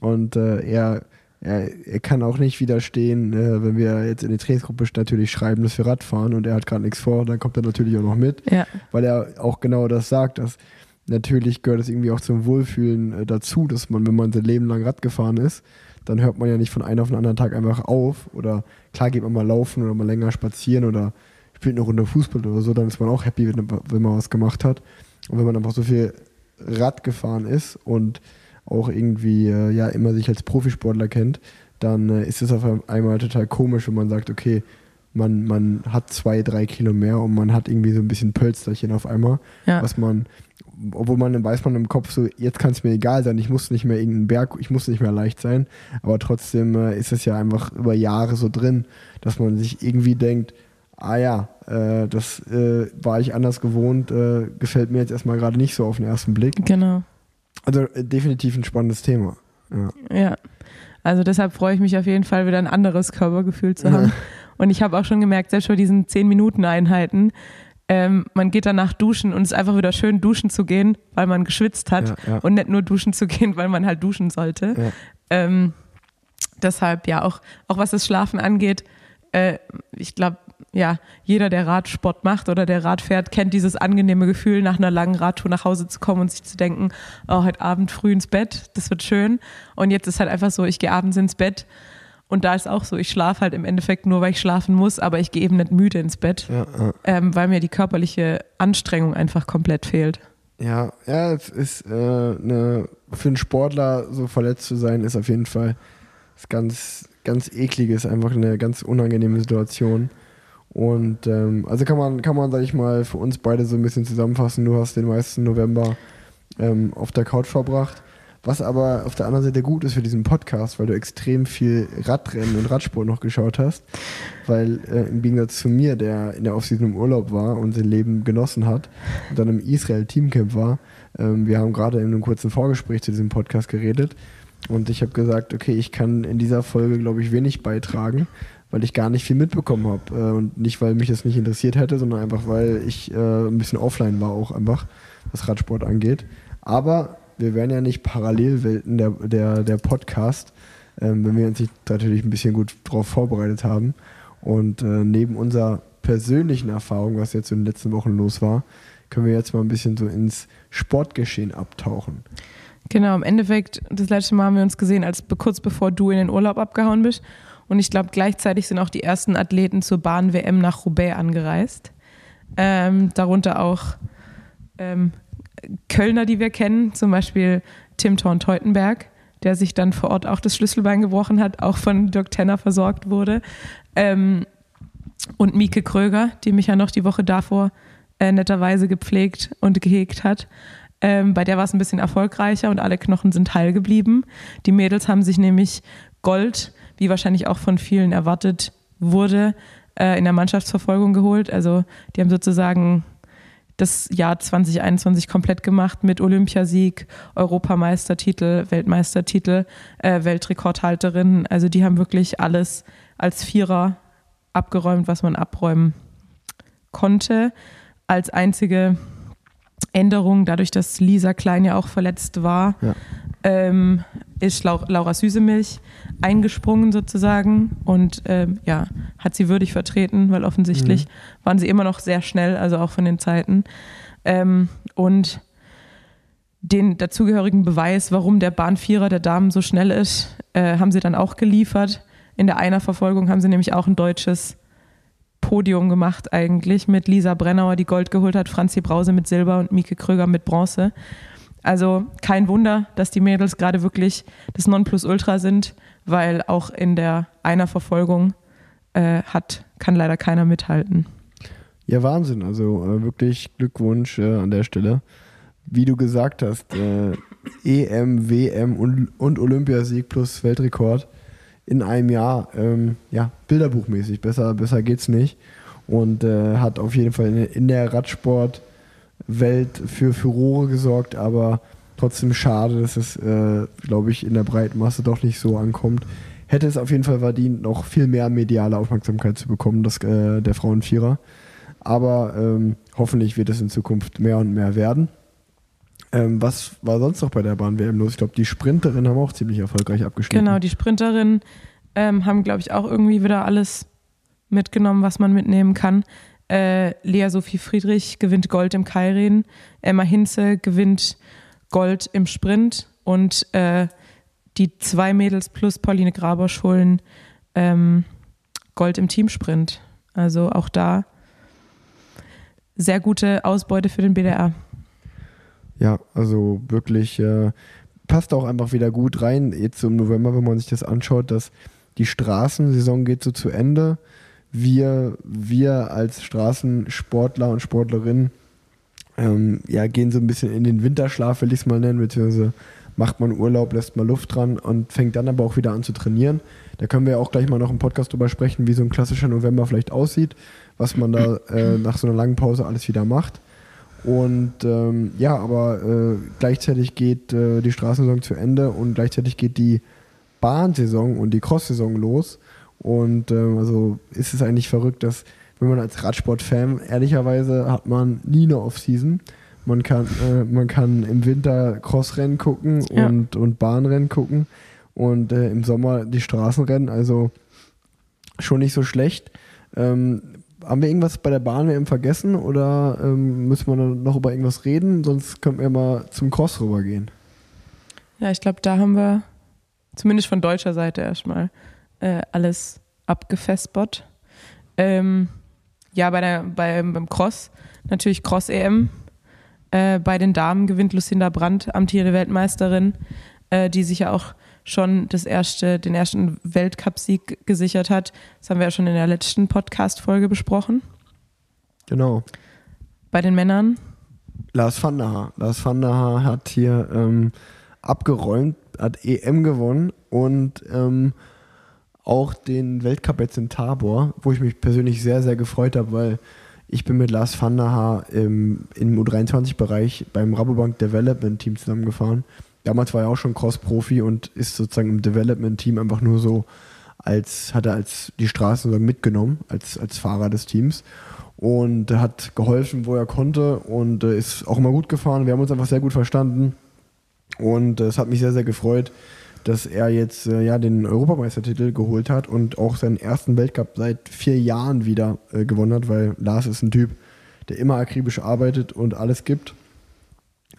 Und äh, er, er, er kann auch nicht widerstehen, äh, wenn wir jetzt in die Trainingsgruppe natürlich schreiben, dass wir Rad fahren und er hat gerade nichts vor, dann kommt er natürlich auch noch mit Ja, weil er auch genau das sagt, dass natürlich gehört es irgendwie auch zum Wohlfühlen äh, dazu, dass man, wenn man sein Leben lang Rad gefahren ist, dann hört man ja nicht von einem auf den anderen Tag einfach auf oder klar geht man mal laufen oder mal länger spazieren oder spielt eine Runde Fußball oder so, dann ist man auch happy, wenn, wenn man was gemacht hat. Und wenn man einfach so viel Rad gefahren ist und auch irgendwie äh, ja immer sich als Profisportler kennt, dann äh, ist es auf einmal total komisch, wenn man sagt, okay, man, man hat zwei, drei Kilo mehr und man hat irgendwie so ein bisschen Pölsterchen auf einmal, ja. was man, obwohl man dann weiß man im Kopf so, jetzt kann es mir egal sein, ich muss nicht mehr irgendeinen Berg, ich muss nicht mehr leicht sein, aber trotzdem äh, ist es ja einfach über Jahre so drin, dass man sich irgendwie denkt, ah ja, äh, das äh, war ich anders gewohnt, äh, gefällt mir jetzt erstmal gerade nicht so auf den ersten Blick. Genau. Also äh, definitiv ein spannendes Thema. Ja. Ja. Also deshalb freue ich mich auf jeden Fall wieder ein anderes Körpergefühl zu haben. Und ich habe auch schon gemerkt, selbst bei diesen 10-Minuten-Einheiten, ähm, man geht danach duschen und es ist einfach wieder schön, duschen zu gehen, weil man geschwitzt hat Ja, ja. und nicht nur duschen zu gehen, weil man halt duschen sollte. Ja. Ähm, deshalb, ja, auch, auch was das Schlafen angeht, äh, ich glaube, ja, jeder, der Radsport macht oder der Rad fährt, kennt dieses angenehme Gefühl, nach einer langen Radtour nach Hause zu kommen und sich zu denken, oh, heute Abend früh ins Bett, das wird schön. Und jetzt ist halt einfach so, ich gehe abends ins Bett und da ist auch so, ich schlafe halt im Endeffekt nur, weil ich schlafen muss, aber ich gehe eben nicht müde ins Bett, Ja, ja. ähm, weil mir die körperliche Anstrengung einfach komplett fehlt. Ja, ja, es ist äh, eine, für einen Sportler so verletzt zu sein, ist auf jeden Fall ganz, ganz ekliges, einfach eine ganz unangenehme Situation. Und ähm, also kann man, kann man, sag ich mal, für uns beide so ein bisschen zusammenfassen. Du hast den meisten November ähm, auf der Couch verbracht. Was aber auf der anderen Seite gut ist für diesen Podcast, weil du extrem viel Radrennen und Radsport noch geschaut hast. Weil äh, im Gegensatz zu mir, der in der Offseason im Urlaub war und sein Leben genossen hat und dann im Israel Teamcamp war, ähm, wir haben gerade in einem kurzen Vorgespräch zu diesem Podcast geredet und ich habe gesagt, okay, ich kann in dieser Folge, glaube ich, wenig beitragen, weil ich gar nicht viel mitbekommen habe. Äh, und nicht, weil mich das nicht interessiert hätte, sondern einfach, weil ich äh, ein bisschen offline war auch einfach, was Radsport angeht. Aber wir wären ja nicht Parallelwelten der, der, der Podcast, ähm, wenn wir uns nicht natürlich ein bisschen gut darauf vorbereitet haben. Und äh, neben unserer persönlichen Erfahrung, was jetzt in den letzten Wochen los war, können wir jetzt mal ein bisschen so ins Sportgeschehen abtauchen. Genau, im Endeffekt, das letzte Mal haben wir uns gesehen, als kurz bevor du in den Urlaub abgehauen bist. Und ich glaube, gleichzeitig sind auch die ersten Athleten zur Bahn-WM nach Roubaix angereist. Ähm, darunter auch ähm, Kölner, die wir kennen, zum Beispiel Tim Thorn-Teutenberg, der sich dann vor Ort auch das Schlüsselbein gebrochen hat, auch von Dirk Tenner versorgt wurde. Ähm, und Mieke Kröger, die mich ja noch die Woche davor äh, netterweise gepflegt und gehegt hat. Ähm, bei der war es ein bisschen erfolgreicher und alle Knochen sind heil geblieben. Die Mädels haben sich nämlich Gold, wie wahrscheinlich auch von vielen erwartet wurde, äh, in der Mannschaftsverfolgung geholt. Also die haben sozusagen das Jahr 2021 komplett gemacht mit Olympiasieg, Europameistertitel, Weltmeistertitel, äh, Weltrekordhalterin. Also die haben wirklich alles als Vierer abgeräumt, was man abräumen konnte. Als einzige Änderung, dadurch, dass Lisa Klein ja auch verletzt war, Ja. ähm, ist Lau Laura Süßemilch eingesprungen sozusagen und ähm, ja, hat sie würdig vertreten, weil offensichtlich waren sie immer noch sehr schnell, also auch von den Zeiten. Ähm, und den dazugehörigen Beweis, warum der Bahnvierer der Damen so schnell ist, äh, haben sie dann auch geliefert. In der Einerverfolgung haben sie nämlich auch ein deutsches Podium gemacht eigentlich mit Lisa Brennauer, die Gold geholt hat, Franzi Brause mit Silber und Mieke Kröger mit Bronze. Also kein Wunder, dass die Mädels gerade wirklich das Nonplusultra sind, weil auch in der Einerverfolgung äh, hat, kann leider keiner mithalten. Ja, Wahnsinn. Also äh, wirklich Glückwunsch äh, an der Stelle. Wie du gesagt hast, äh, EM, WM und, und Olympiasieg plus Weltrekord in einem Jahr. Ähm, ja, bilderbuchmäßig. Besser, besser geht's nicht. Und äh, hat auf jeden Fall in, in der Radsportwelt für Furore gesorgt, aber trotzdem schade, dass es, äh, glaube ich, in der breiten Masse doch nicht so ankommt. Hätte es auf jeden Fall verdient, noch viel mehr mediale Aufmerksamkeit zu bekommen, das, äh, der Frauenvierer. Aber ähm, hoffentlich wird es in Zukunft mehr und mehr werden. Ähm, was war sonst noch bei der Bahn-WM los? Ich glaube, die Sprinterinnen haben auch ziemlich erfolgreich abgeschnitten. Genau, die Sprinterinnen ähm, haben, glaube ich, auch irgendwie wieder alles mitgenommen, was man mitnehmen kann. Äh, Lea Sophie Friedrich gewinnt Gold im Kairin, Emma Hinze gewinnt Gold im Sprint und äh, die zwei Mädels plus Pauline Grabosch holen ähm, Gold im Teamsprint. Also auch da sehr gute Ausbeute für den BDR. Ja, also wirklich äh, passt auch einfach wieder gut rein. Jetzt im November, wenn man sich das anschaut, dass die Straßensaison geht so zu Ende. Wir, wir als Straßensportler und Sportlerinnen ähm, ja, gehen so ein bisschen in den Winterschlaf, will ich es mal nennen, beziehungsweise macht man Urlaub, lässt mal Luft dran und fängt dann aber auch wieder an zu trainieren. Da können wir auch gleich mal noch im Podcast drüber sprechen, wie so ein klassischer November vielleicht aussieht, was man da äh, nach so einer langen Pause alles wieder macht. Und ähm, ja, aber äh, gleichzeitig geht äh, die Straßensaison zu Ende und gleichzeitig geht die Bahnsaison und die Cross-Saison los. Und ähm, also ist es eigentlich verrückt, dass wenn man als Radsport-Fan, ehrlicherweise hat man nie eine Off-Season. Man kann, äh, man kann im Winter Crossrennen gucken Ja. und, und Bahnrennen gucken und äh, im Sommer die Straßenrennen. Also schon nicht so schlecht. Ähm, haben wir irgendwas bei der Bahn WM vergessen oder ähm, müssen wir noch über irgendwas reden? Sonst könnten wir mal zum Cross rübergehen. Ja, ich glaube, da haben wir zumindest von deutscher Seite erstmal äh, alles abgefespert. Ähm, ja, bei der, bei, beim Cross natürlich Cross-EM. Äh, bei den Damen gewinnt Lucinda Brandt, amtierende Weltmeisterin, äh, die sich ja auch schon das erste, den ersten Weltcupsieg gesichert hat. Das haben wir ja schon in der letzten Podcast-Folge besprochen. Genau. Bei den Männern Lars van der Haar. Lars van der Haar hat hier ähm, abgeräumt, hat EM gewonnen und ähm, auch den Weltcup jetzt in Tabor, wo ich mich persönlich sehr, sehr gefreut habe, weil ich bin mit Lars van der Haar im, im U23-Bereich beim Rabobank Development Team zusammengefahren. Damals war er auch schon Cross-Profi und ist sozusagen im Development-Team einfach nur so als, hat er als die Straße sozusagen mitgenommen, als, als Fahrer des Teams und hat geholfen, wo er konnte und äh, ist auch immer gut gefahren. Wir haben uns einfach sehr gut verstanden und äh, es hat mich sehr, sehr gefreut, dass er jetzt äh, ja den Europameistertitel geholt hat und auch seinen ersten Weltcup seit vier Jahren wieder äh, gewonnen hat, weil Lars ist ein Typ, der immer akribisch arbeitet und alles gibt.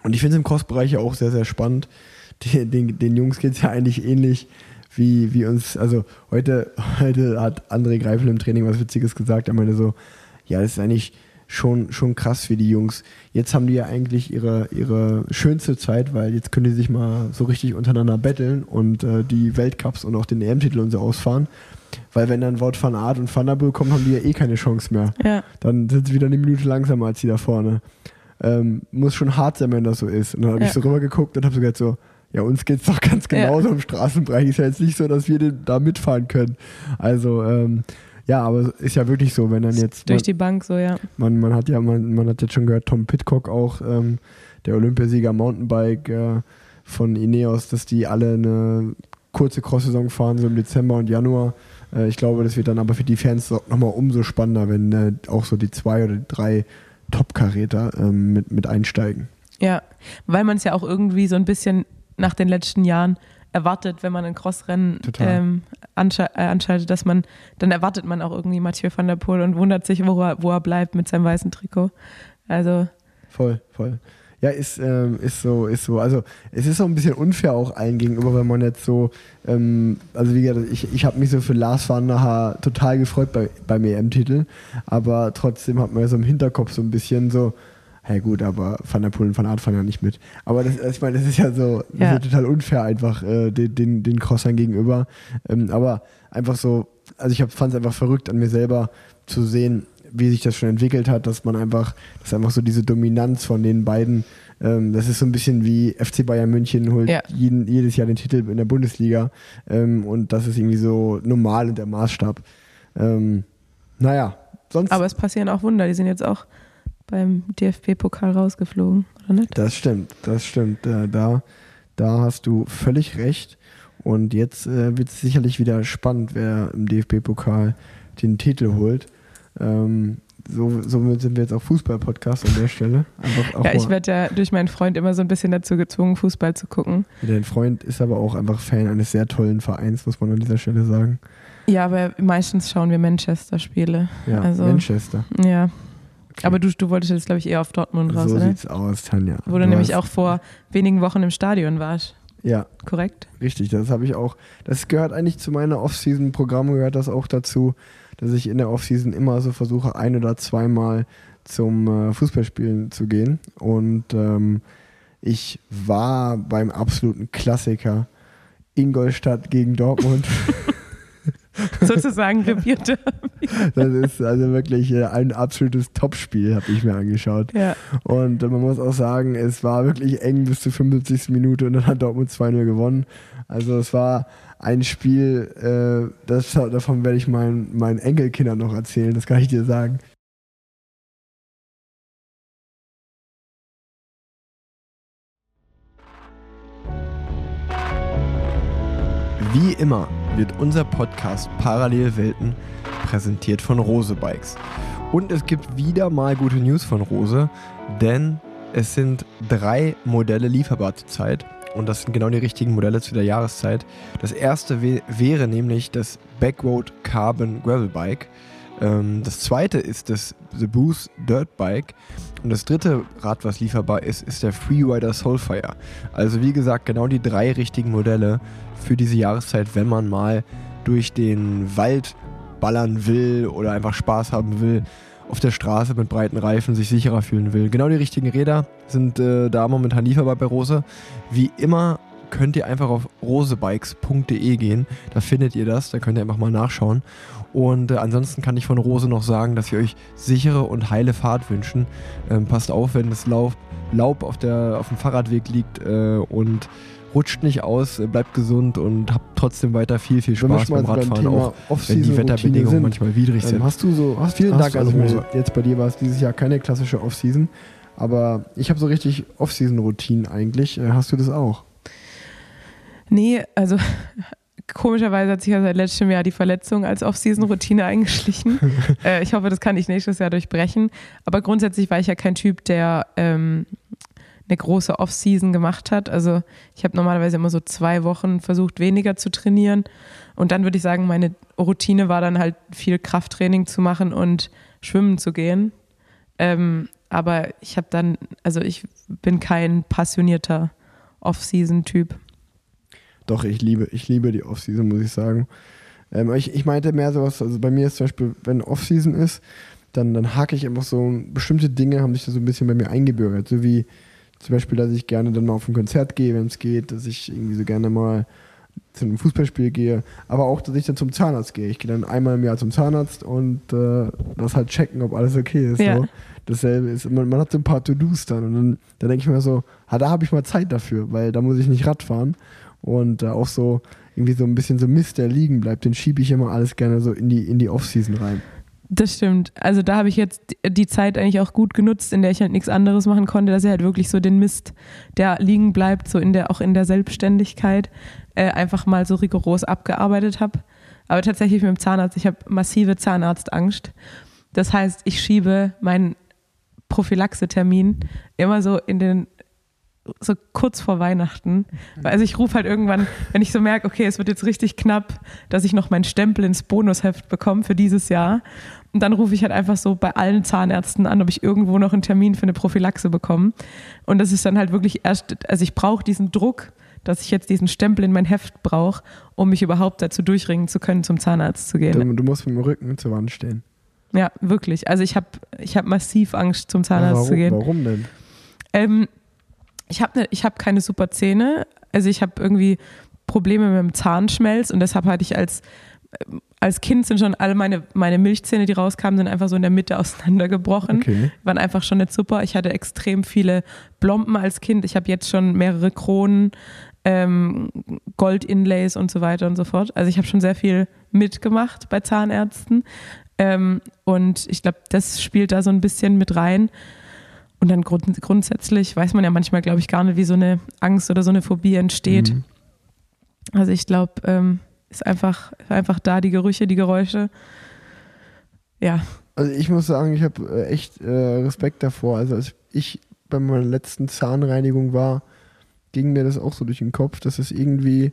Und ich finde es im Cross-Bereich ja auch sehr, sehr spannend. Die, den, den Jungs geht es ja eigentlich ähnlich wie, wie uns. Also heute, heute hat André Greifel im Training was Witziges gesagt. Er meinte so, ja, das ist eigentlich schon, schon krass für die Jungs. Jetzt haben die ja eigentlich ihre, ihre schönste Zeit, weil jetzt können die sich mal so richtig untereinander betteln und äh, die Weltcups und auch den EM-Titel und so ausfahren. Weil wenn dann Wort van Art und Van der kommen, haben die ja eh keine Chance mehr. Ja. Dann sind sie wieder eine Minute langsamer als die da vorne. Ähm, muss schon hart sein, wenn das so ist. Und dann habe Ja. ich so rübergeguckt und habe so gesagt so, ja, uns geht's doch ganz Ja. genauso im Straßenbereich. Ist ja jetzt nicht so, dass wir den da mitfahren können. Also, ähm, ja, aber ist ja wirklich so, wenn dann jetzt durch die Bank so, ja. man, man hat ja, man, man hat jetzt schon gehört, Tom Pitcock auch, ähm, der Olympiasieger Mountainbike äh, von Ineos, dass die alle eine kurze Cross-Saison fahren, so im Dezember und Januar. Äh, ich glaube, das wird dann aber für die Fans nochmal umso spannender, wenn äh, auch so die zwei oder die drei Top-Karäter ähm, mit, mit einsteigen. Ja, weil man es ja auch irgendwie so ein bisschen nach den letzten Jahren erwartet, wenn man ein Crossrennen ähm, anscha äh, anschaltet, dass man, dann erwartet man auch irgendwie Mathieu van der Poel und wundert sich, wo er, wo er bleibt mit seinem weißen Trikot. Also, Voll, voll. Ja, ist, ähm, ist so, ist so. Also es ist so ein bisschen unfair auch allen gegenüber, wenn man jetzt so, ähm, also wie gesagt, ich, ich habe mich so für Lars van der Haar total gefreut bei, beim EM-Titel, aber trotzdem hat man ja so im Hinterkopf so ein bisschen so, Hey gut, aber Van der Poel und Van Aert fahren ja nicht mit. Aber das, ich meine, das ist ja so Ja. ist ja total unfair einfach äh, den, den, den Crossern gegenüber. Ähm, aber einfach so, also ich fand es einfach verrückt an mir selber zu sehen, wie sich das schon entwickelt hat, dass man einfach, dass einfach so diese Dominanz von den beiden, ähm, das ist so ein bisschen wie FC Bayern München holt Ja. jeden, jedes Jahr den Titel in der Bundesliga ähm, und das ist irgendwie so normal und der Maßstab. Ähm, naja, sonst. Aber es passieren auch Wunder. Die sind jetzt auch beim DFB-Pokal rausgeflogen, oder nicht? Das stimmt, das stimmt. Äh, da, da hast du völlig recht. Und jetzt äh, wird es sicherlich wieder spannend, wer im DFB-Pokal den Titel holt. Ähm, so, somit sind wir jetzt auch Fußball-Podcast an der Stelle. Ja, ich werde ja durch meinen Freund immer so ein bisschen dazu gezwungen, Fußball zu gucken. Dein Freund ist aber auch einfach Fan eines sehr tollen Vereins, muss man an dieser Stelle sagen. Ja, aber meistens schauen wir Manchester-Spiele. Ja, Also- Manchester. Ja. Aber du, du wolltest jetzt, glaube ich, eher auf Dortmund raus, so oder? sieht's aus, Tanja. Wo du nämlich hast- auch vor wenigen Wochen im Stadion warst. Ja, Korrekt? Richtig, das habe ich auch. Das gehört eigentlich zu meiner Off-Season-Programm, gehört das auch dazu, dass ich in der Off-Season immer so versuche, ein oder zweimal zum äh, Fußballspielen zu gehen. Und ähm, ich war beim absoluten Klassiker Ingolstadt gegen Dortmund. Sozusagen revierte. das ist also wirklich äh, ein absolutes Topspiel, habe ich mir angeschaut. ja. Und äh, man muss auch sagen, es war wirklich eng bis zur 75. Minute und dann hat Dortmund 2-0 gewonnen. Also es war ein Spiel, äh, das, davon werde ich meinen, meinen Enkelkindern noch erzählen, das kann ich dir sagen. Wie immer wird unser Podcast Parallelwelten präsentiert von Rose Bikes. Und es gibt wieder mal gute News von Rose, denn es sind drei Modelle lieferbar zurzeit. Und das sind genau die richtigen Modelle zu der Jahreszeit. Das erste wä- wäre nämlich das Backroad Carbon Gravel Bike. Ähm, das zweite ist das The Boost Dirt Bike. Und das dritte Rad, was lieferbar ist, ist der Freerider Soulfire. Also wie gesagt, genau die drei richtigen Modelle für diese Jahreszeit, wenn man mal durch den Wald ballern will oder einfach Spaß haben will, auf der Straße mit breiten Reifen sich sicherer fühlen will. Genau die richtigen Räder sind äh, da momentan lieferbar bei Rose. Wie immer könnt ihr einfach auf rosebikes.de gehen. Da findet ihr das, da könnt ihr einfach mal nachschauen. Und äh, ansonsten kann ich von Rose noch sagen, dass wir euch sichere und heile Fahrt wünschen. Ähm, passt auf, wenn das Laub, Laub auf, der, auf dem Fahrradweg liegt äh, und rutscht nicht aus, äh, bleibt gesund und habt trotzdem weiter viel, viel Spaß beim Radfahren, auch wenn die Wetterbedingungen sind. manchmal widrig sind. Hast du so, hast, Vielen hast Dank also Rose. Jetzt bei dir war es dieses Jahr keine klassische Off-Season, aber ich habe so richtig Off-Season-Routinen eigentlich. Äh, hast du das auch? Nee, also komischerweise hat sich ja seit letztem Jahr die Verletzung als Off-Season-Routine eingeschlichen. äh, ich hoffe, das kann ich nächstes Jahr durchbrechen. Aber grundsätzlich war ich ja kein Typ, der ähm, eine große Off-Season gemacht hat. Also ich habe normalerweise immer so zwei Wochen versucht, weniger zu trainieren. Und dann würde ich sagen, meine Routine war dann halt viel Krafttraining zu machen und schwimmen zu gehen. Ähm, aber ich habe dann, also ich bin kein passionierter Off-Season-Typ. Doch, ich liebe, ich liebe die Off-Season, muss ich sagen. Ähm, ich, ich meinte mehr sowas, also bei mir ist zum Beispiel, wenn Off-Season ist, dann, dann hake ich einfach so, bestimmte Dinge haben sich da so ein bisschen bei mir eingebürgert. So wie zum Beispiel, dass ich gerne dann mal auf ein Konzert gehe, wenn es geht, dass ich irgendwie so gerne mal zu einem Fußballspiel gehe, aber auch, dass ich dann zum Zahnarzt gehe. Ich gehe dann einmal im Jahr zum Zahnarzt und äh, das halt checken, ob alles okay ist. Ja. So. Dasselbe ist, man, man hat so ein paar To-Dos dann und dann, dann denke ich mir so, ah, da habe ich mal Zeit dafür, weil da muss ich nicht Rad fahren und äh, auch so irgendwie so ein bisschen so Mist, der liegen bleibt, den schiebe ich immer alles gerne so in die, in die Off-Season rein. Das stimmt. Also da habe ich jetzt die Zeit eigentlich auch gut genutzt, in der ich halt nichts anderes machen konnte, dass ich halt wirklich so den Mist, der liegen bleibt, so in der auch in der Selbstständigkeit, äh, einfach mal so rigoros abgearbeitet habe. Aber tatsächlich mit dem Zahnarzt, ich habe massive Zahnarztangst. Das heißt, ich schiebe meinen Prophylaxetermin immer so in den so kurz vor Weihnachten. Also ich rufe halt irgendwann, wenn ich so merke, okay, es wird jetzt richtig knapp, dass ich noch meinen Stempel ins Bonusheft bekomme für dieses Jahr. Und dann rufe ich halt einfach so bei allen Zahnärzten an, ob ich irgendwo noch einen Termin für eine Prophylaxe bekomme. Und das ist dann halt wirklich erst, also ich brauche diesen Druck, dass ich jetzt diesen Stempel in mein Heft brauche, um mich überhaupt dazu durchringen zu können, zum Zahnarzt zu gehen. Du, du musst mit dem Rücken zur Wand stehen. Ja, wirklich. Also ich habe ich hab massiv Angst, zum Zahnarzt warum, zu gehen. Warum denn? Ähm, ich habe ne, ich hab keine super Zähne. Also ich habe irgendwie Probleme mit dem Zahnschmelz und deshalb hatte ich als, als Kind sind schon alle meine, meine Milchzähne, die rauskamen, sind einfach so in der Mitte auseinandergebrochen. Okay. Waren einfach schon nicht super. Ich hatte extrem viele Blomben als Kind. Ich habe jetzt schon mehrere Kronen, ähm, Gold-Inlays und so weiter und so fort. Also ich habe schon sehr viel mitgemacht bei Zahnärzten. Ähm, und ich glaube, das spielt da so ein bisschen mit rein. Und dann grund grundsätzlich weiß man ja manchmal, glaube ich, gar nicht, wie so eine Angst oder so eine Phobie entsteht. Mhm. Also ich glaube, ähm, ist einfach, einfach da die Gerüche, die Geräusche. Ja, Also ich muss sagen, ich habe äh, echt äh, Respekt davor. Also als ich bei meiner letzten Zahnreinigung war, ging mir das auch so durch den Kopf, dass es irgendwie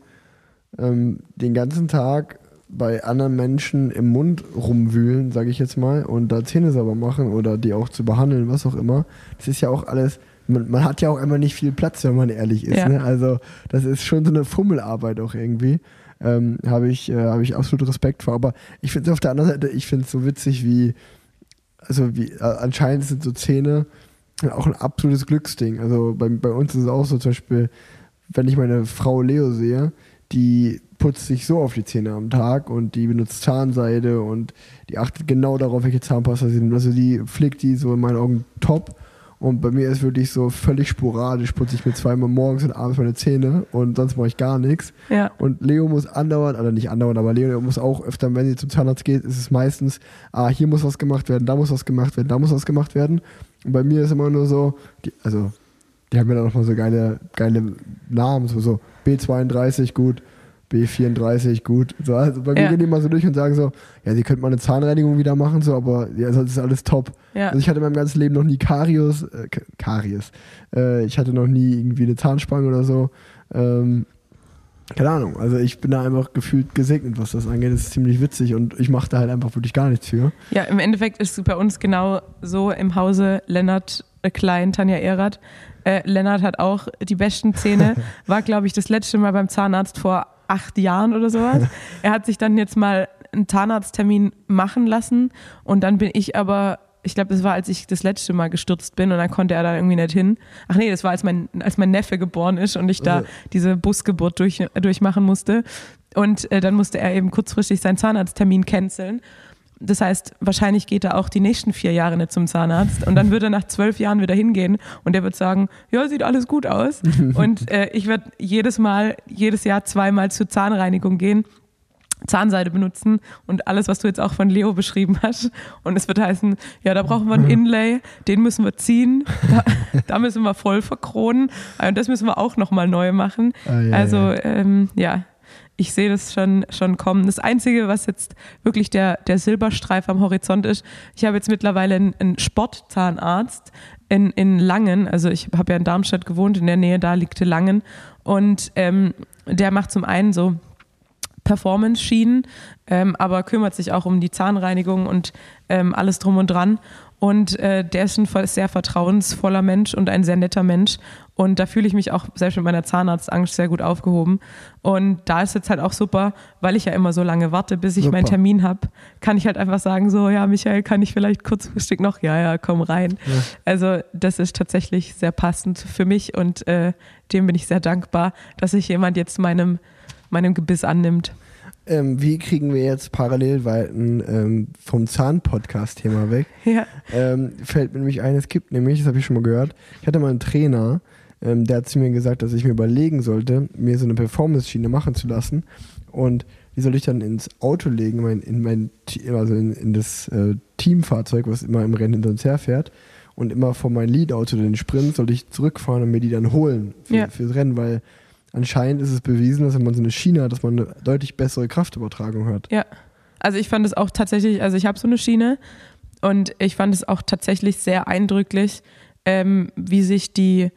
ähm, den ganzen Tag bei anderen Menschen im Mund rumwühlen, sage ich jetzt mal, und da Zähne sauber machen oder die auch zu behandeln, was auch immer. Das ist ja auch alles, man, man hat ja auch immer nicht viel Platz, wenn man ehrlich ist. Ja. Ne? Also das ist schon so eine Fummelarbeit auch irgendwie. Ähm, habe ich, äh, habe ich absolut Respekt vor. Aber ich finde es auf der anderen Seite, ich finde es so witzig, wie, also wie, äh, anscheinend sind so Zähne auch ein absolutes Glücksding. Also bei, bei uns ist es auch so, zum Beispiel, wenn ich meine Frau Leo sehe, die putzt sich so auf die Zähne am Tag und die benutzt Zahnseide und die achtet genau darauf, welche Zahnpasta sie nimmt. Also die pflegt die so in meinen Augen top. Und bei mir ist wirklich so völlig sporadisch, putze ich mir zweimal morgens und abends meine Zähne und sonst mache ich gar nichts. ja, Und Leo muss andauernd, oder nicht andauernd, aber Leo muss auch öfter, wenn sie zum Zahnarzt geht, ist es meistens, ah, hier muss was gemacht werden, da muss was gemacht werden, da muss was gemacht werden. Und bei mir ist immer nur so, die, also, die haben ja dann nochmal so geile, geile Namen, so, so B32, gut, B34, gut. So, also bei mir Ja. gehen die immer so durch und sagen so, ja, sie könnten mal eine Zahnreinigung wieder machen, so, aber ja, sonst ist alles top. Ja. Also ich hatte in meinem ganzen Leben noch nie Karius, äh, Karies. Äh, ich hatte noch nie irgendwie eine Zahnspange oder so. Ähm, keine Ahnung. Also ich bin da einfach gefühlt gesegnet, was das angeht. Das ist ziemlich witzig und ich mache da halt einfach wirklich gar nichts für. Ja, im Endeffekt ist es bei uns genau so im Hause Lennart äh, Klein, Tanja Erath. Äh, Lennart hat auch die besten Zähne, war, glaube ich, das letzte Mal beim Zahnarzt vor acht Jahren oder sowas. Er hat sich dann jetzt mal einen Zahnarzttermin machen lassen und dann bin ich aber, ich glaube, das war, als ich das letzte Mal gestürzt bin und dann konnte er da irgendwie nicht hin. Ach nee, das war, als mein, als mein Neffe geboren ist und ich da Also- diese Busgeburt durch, durchmachen musste. Und äh, dann musste er eben kurzfristig seinen Zahnarzttermin canceln. Das heißt, wahrscheinlich geht er auch die nächsten vier Jahre nicht zum Zahnarzt und dann wird er nach zwölf Jahren wieder hingehen und der wird sagen, ja, sieht alles gut aus. und äh, ich werde jedes Mal, jedes Jahr zweimal zur Zahnreinigung gehen, Zahnseide benutzen und alles, was du jetzt auch von Leo beschrieben hast. Und es wird heißen, ja, da brauchen wir einen Inlay, den müssen wir ziehen, da, da müssen wir voll verkronen und das müssen wir auch nochmal neu machen. Ah, ja, also ja. ähm, ja, ich sehe das schon, schon kommen. Das Einzige, was jetzt wirklich der, der Silberstreif am Horizont ist, ich habe jetzt mittlerweile einen, einen Sportzahnarzt in, in Langen, also ich habe ja in Darmstadt gewohnt, in der Nähe, da liegt Langen und ähm, der macht zum einen so Performance-Schienen, ähm, aber kümmert sich auch um die Zahnreinigung und ähm, alles drum und dran. Und äh, der ist ein sehr vertrauensvoller Mensch und ein sehr netter Mensch. Und da fühle ich mich auch selbst mit meiner Zahnarztangst sehr gut aufgehoben. Und da ist jetzt halt auch super, weil ich ja immer so lange warte, bis ich meinen Super. Termin habe, kann ich halt einfach sagen, so, ja, Michael, kann ich vielleicht kurzfristig noch? Ja, ja, komm rein. Also das ist tatsächlich sehr passend für mich und äh, dem bin ich sehr dankbar, dass sich jemand jetzt meinem, meinem Gebiss annimmt. Ähm, wie kriegen wir jetzt Parallelweiten ähm, vom Zahn-Podcast-Thema weg? Ja. ähm, fällt mir nämlich ein, es gibt nämlich, das habe ich schon mal gehört, ich hatte mal einen Trainer, ähm, der hat zu mir gesagt, dass ich mir überlegen sollte, mir so eine Performance-Schiene machen zu lassen und die soll ich dann ins Auto legen, mein, in mein, also in, in das äh, Teamfahrzeug, was immer im Rennen hinter uns herfährt und immer vor mein Lead-Auto, den Sprint, sollte ich zurückfahren und mir die dann holen für, Ja. fürs Rennen, weil anscheinend ist es bewiesen, dass wenn man so eine Schiene hat, dass man eine deutlich bessere Kraftübertragung hat. Ja, also ich fand es auch tatsächlich, also ich habe so eine Schiene und ich fand es auch tatsächlich sehr eindrücklich, ähm, wie sich die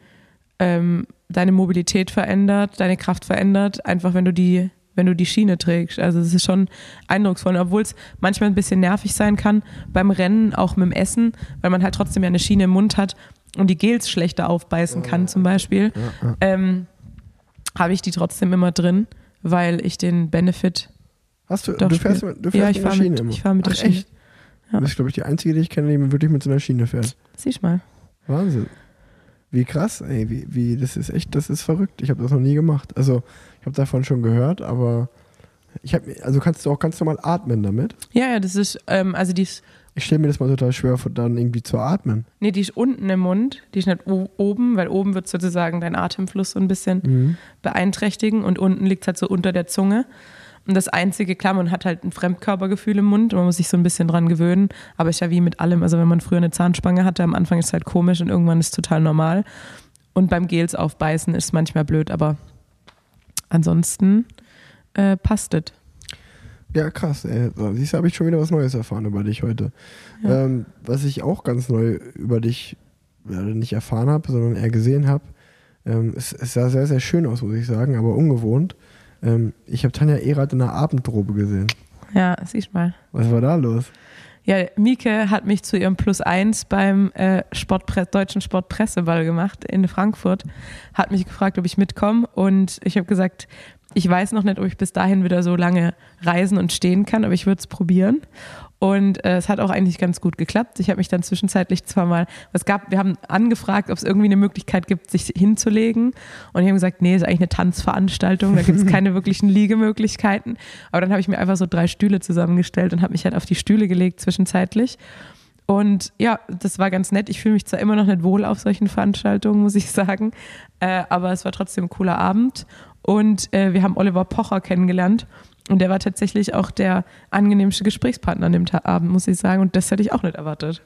ähm, deine Mobilität verändert, deine Kraft verändert, einfach wenn du die wenn du die Schiene trägst. Also es ist schon eindrucksvoll, obwohl es manchmal ein bisschen nervig sein kann beim Rennen, auch mit dem Essen, weil man halt trotzdem ja eine Schiene im Mund hat und die Gels schlechter aufbeißen kann zum Beispiel. Ähm, habe ich die trotzdem immer drin, weil ich den Benefit Hast du, du fährst, du fährst ja, ich mit der fahre Schiene mit, immer? ich fahr mit der Ach, Schiene. echt? Du bist, glaube ich, die einzige, die ich kenne, die wirklich mit so einer Schiene fährt. Siehst mal. Wahnsinn. Wie krass, ey, wie, wie, das ist echt, das ist verrückt. Ich habe das noch nie gemacht. Also, ich habe davon schon gehört, aber ich habe, also kannst du auch ganz normal atmen damit? Ja, ja, das ist, ähm, also die ist, Ich stelle mir das mal total schwer vor, dann irgendwie zu atmen. nee, die ist unten im Mund, die ist nicht oben, weil oben wird sozusagen dein Atemfluss so ein bisschen Mhm. beeinträchtigen und unten liegt halt so unter der Zunge. Und das einzige, klar, man hat halt ein Fremdkörpergefühl im Mund und man muss sich so ein bisschen dran gewöhnen. Aber ist ja wie mit allem. Also wenn man früher eine Zahnspange hatte, am Anfang ist es halt komisch und irgendwann ist es total normal. Und beim Gels aufbeißen ist es manchmal blöd, aber ansonsten äh, passt es. Ja, krass, ey. Siehst du, habe ich schon wieder was Neues erfahren über dich heute. Ja. Ähm, was ich auch ganz neu über dich ja, nicht erfahren habe, sondern eher gesehen habe, ähm, es, es sah sehr, sehr schön aus, muss ich sagen, aber ungewohnt. Ähm, ich habe Tanja Erath in der Abendrobe gesehen. Ja, siehst mal. Was war da los? Ja, Mieke hat mich zu ihrem Plus eins beim äh, Sportpre deutschen Sportpresseball gemacht in Frankfurt. Hat mich gefragt, ob ich mitkomme und ich habe gesagt, ich weiß noch nicht, ob ich bis dahin wieder so lange reisen und stehen kann, aber ich würde es probieren. Und äh, es hat auch eigentlich ganz gut geklappt. Ich habe mich dann zwischenzeitlich zwar mal, es gab, wir haben angefragt, ob es irgendwie eine Möglichkeit gibt, sich hinzulegen. Und die haben gesagt, nee, ist eigentlich eine Tanzveranstaltung, da gibt es keine wirklichen Liegemöglichkeiten. Aber dann habe ich mir einfach so drei Stühle zusammengestellt und habe mich halt auf die Stühle gelegt zwischenzeitlich. Und ja, das war ganz nett. Ich fühle mich zwar immer noch nicht wohl auf solchen Veranstaltungen, muss ich sagen, äh, aber es war trotzdem ein cooler Abend. Und äh, wir haben Oliver Pocher kennengelernt. Und der war tatsächlich auch der angenehmste Gesprächspartner an dem Abend, muss ich sagen. Und das hätte ich auch nicht erwartet.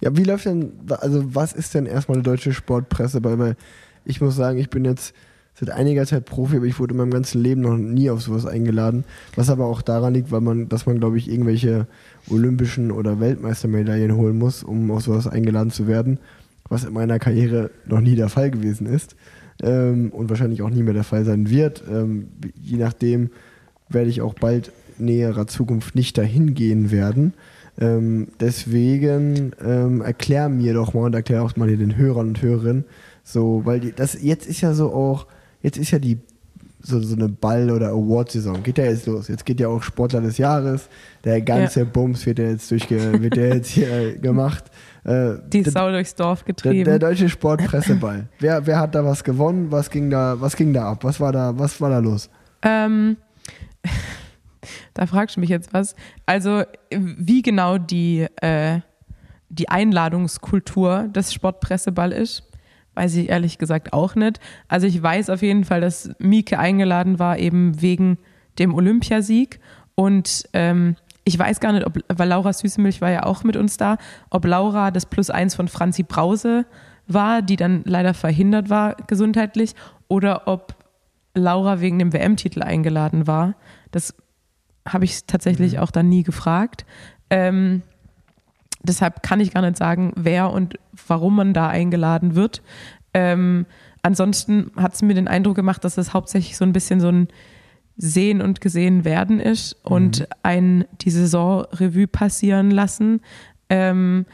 Ja, wie läuft denn, also was ist denn erstmal eine deutsche Sportpresse? Weil ich muss sagen, ich bin jetzt seit einiger Zeit Profi, aber ich wurde in meinem ganzen Leben noch nie auf sowas eingeladen. Was aber auch daran liegt, weil man, dass man, glaube ich, irgendwelche olympischen oder Weltmeistermedaillen holen muss, um auf sowas eingeladen zu werden. Was in meiner Karriere noch nie der Fall gewesen ist. Ähm, und wahrscheinlich auch nie mehr der Fall sein wird. Ähm, je nachdem werde ich auch bald in näherer Zukunft nicht dahin gehen werden. Ähm, deswegen ähm, erklär mir doch mal und erklär auch mal hier den Hörern und Hörerinnen, so, weil die, das jetzt ist ja so auch, jetzt ist ja die so, so eine Ball- oder Award-Saison. Geht ja jetzt los. Jetzt geht ja auch Sportler des Jahres. Der ganze Bums wird ja jetzt durchge wird ja jetzt hier gemacht. Äh, Die der, Sau durchs Dorf der, getrieben. der deutsche Sportpresseball. wer, wer hat da was gewonnen? Was ging da, was ging da ab? Was war da, was war da los? Ähm, da fragst du mich jetzt was. Also, wie genau die, äh, die Einladungskultur des Sportpresseball ist, weiß ich ehrlich gesagt auch nicht. Also, ich weiß auf jeden Fall, dass Mieke eingeladen war, eben wegen dem Olympiasieg. Und ähm, ich weiß gar nicht, ob, weil Laura Süßemilch war ja auch mit uns da, ob Laura das Plus eins von Franzi Brause war, die dann leider verhindert war gesundheitlich, oder ob Laura wegen dem WM-Titel eingeladen war. Das habe ich tatsächlich auch dann nie gefragt. Ähm, deshalb kann ich gar nicht sagen, wer und warum man da eingeladen wird. Ähm, ansonsten hat es mir den Eindruck gemacht, dass es hauptsächlich so ein bisschen so ein Sehen und gesehen werden ist und ein die Saison Revue passieren lassen. Ähm,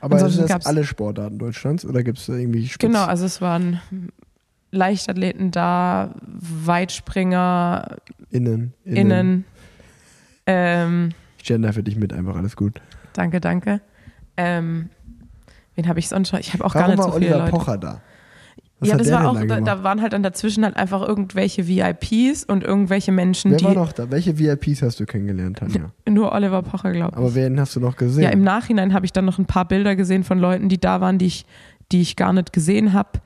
Aber sind das alle Sportarten Deutschlands oder gibt es da irgendwie Spitz genau, also es waren Leichtathleten da, Weitspringer, Innen, innen. innen. Ähm, Ich gender für dich mit, einfach alles gut. danke, danke. Ähm, wen habe ich sonst schon? Ich habe auch gar Warum nicht war so viele Oliver Leute. Pocher da? Was ja, das war auch, da, da waren halt dann dazwischen halt einfach irgendwelche VIPs und irgendwelche Menschen, Wer die war noch da? Welche VIPs hast du kennengelernt, Tanja? nur Oliver Pocher glauben. Aber wen hast du noch gesehen? Ja, im Nachhinein habe ich dann noch ein paar Bilder gesehen von Leuten, die da waren, die ich, die ich gar nicht gesehen habe,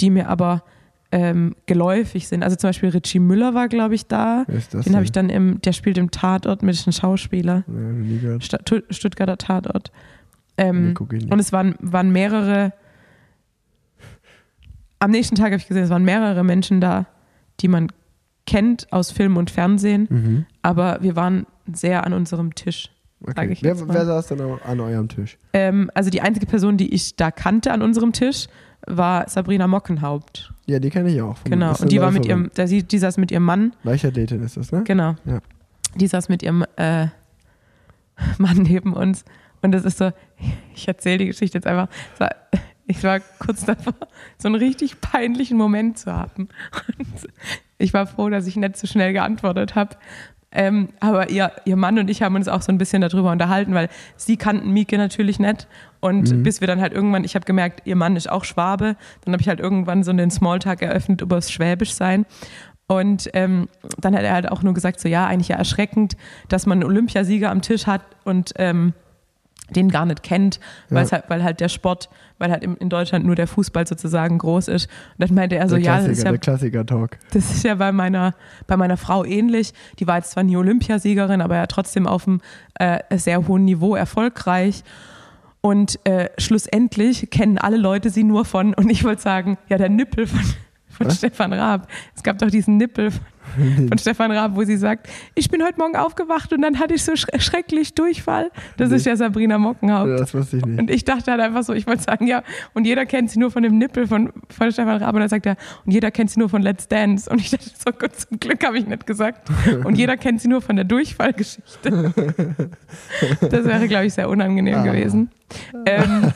die mir aber ähm, geläufig sind. Also zum Beispiel Richie Müller war, glaube ich, da. Wer ist das Den habe ich dann im, der spielt im Tatort mit einem Schauspieler. Ja, Stuttgarter Tatort. Ähm, ich und es waren, waren mehrere. Am nächsten Tag habe ich gesehen, es waren mehrere Menschen da, die man kennt aus Film und Fernsehen, Mhm. aber wir waren sehr an unserem Tisch. Okay. ich Wer, wer saß denn an eurem Tisch? Ähm, also die einzige Person, die ich da kannte an unserem Tisch, war Sabrina Mockenhaupt. Ja, die kenne ich auch. Genau. Und die war mit ihrem, der, die, die saß mit ihrem Mann, Leichtathletin ist das, ne? genau. Ja. Die saß mit ihrem äh, Mann neben uns. Und das ist so, ich erzähle die Geschichte jetzt einfach. Ich war kurz davor, so einen richtig peinlichen Moment zu haben. Und ich war froh, dass ich nicht so schnell geantwortet habe. Ähm, aber ihr, ihr Mann und ich haben uns auch so ein bisschen darüber unterhalten, weil sie kannten Mieke natürlich nicht. Und Mhm. bis wir dann halt irgendwann, ich habe gemerkt, ihr Mann ist auch Schwabe. Dann habe ich halt irgendwann so den Smalltalk eröffnet über das Schwäbisch sein. Und ähm, dann hat er halt auch nur gesagt, so ja, eigentlich ja erschreckend, dass man einen Olympiasieger am Tisch hat und ähm, den gar nicht kennt, Ja. halt, weil halt der Sport, weil halt in Deutschland nur der Fußball sozusagen groß ist. Und dann meinte er so, ja, das ist ja der Klassiker-Talk. das ist ja bei meiner, bei meiner Frau ähnlich. Die war jetzt zwar nie Olympiasiegerin, aber ja trotzdem auf einem äh, sehr hohen Niveau erfolgreich. Und äh, schlussendlich kennen alle Leute sie nur von, und ich wollte sagen, ja, der Nippel von, von Was? Stefan Raab. Es gab doch diesen Nippel von, von Stefan Raab, wo sie sagt, ich bin heute Morgen aufgewacht und dann hatte ich so schre- schrecklich Durchfall. Das Nee. ist ja Sabrina Mockenhaupt. Das wusste ich nicht. Und ich dachte halt einfach so, ich wollte sagen, ja, und jeder kennt sie nur von dem Nippel von, von Stefan Raab. Und dann sagt er, und jeder kennt sie nur von Let's Dance. Und ich dachte so, Gott, zum Glück habe ich nicht gesagt. Und jeder kennt sie nur von der Durchfallgeschichte. Das wäre, glaube ich, sehr unangenehm Ah. gewesen. Ähm,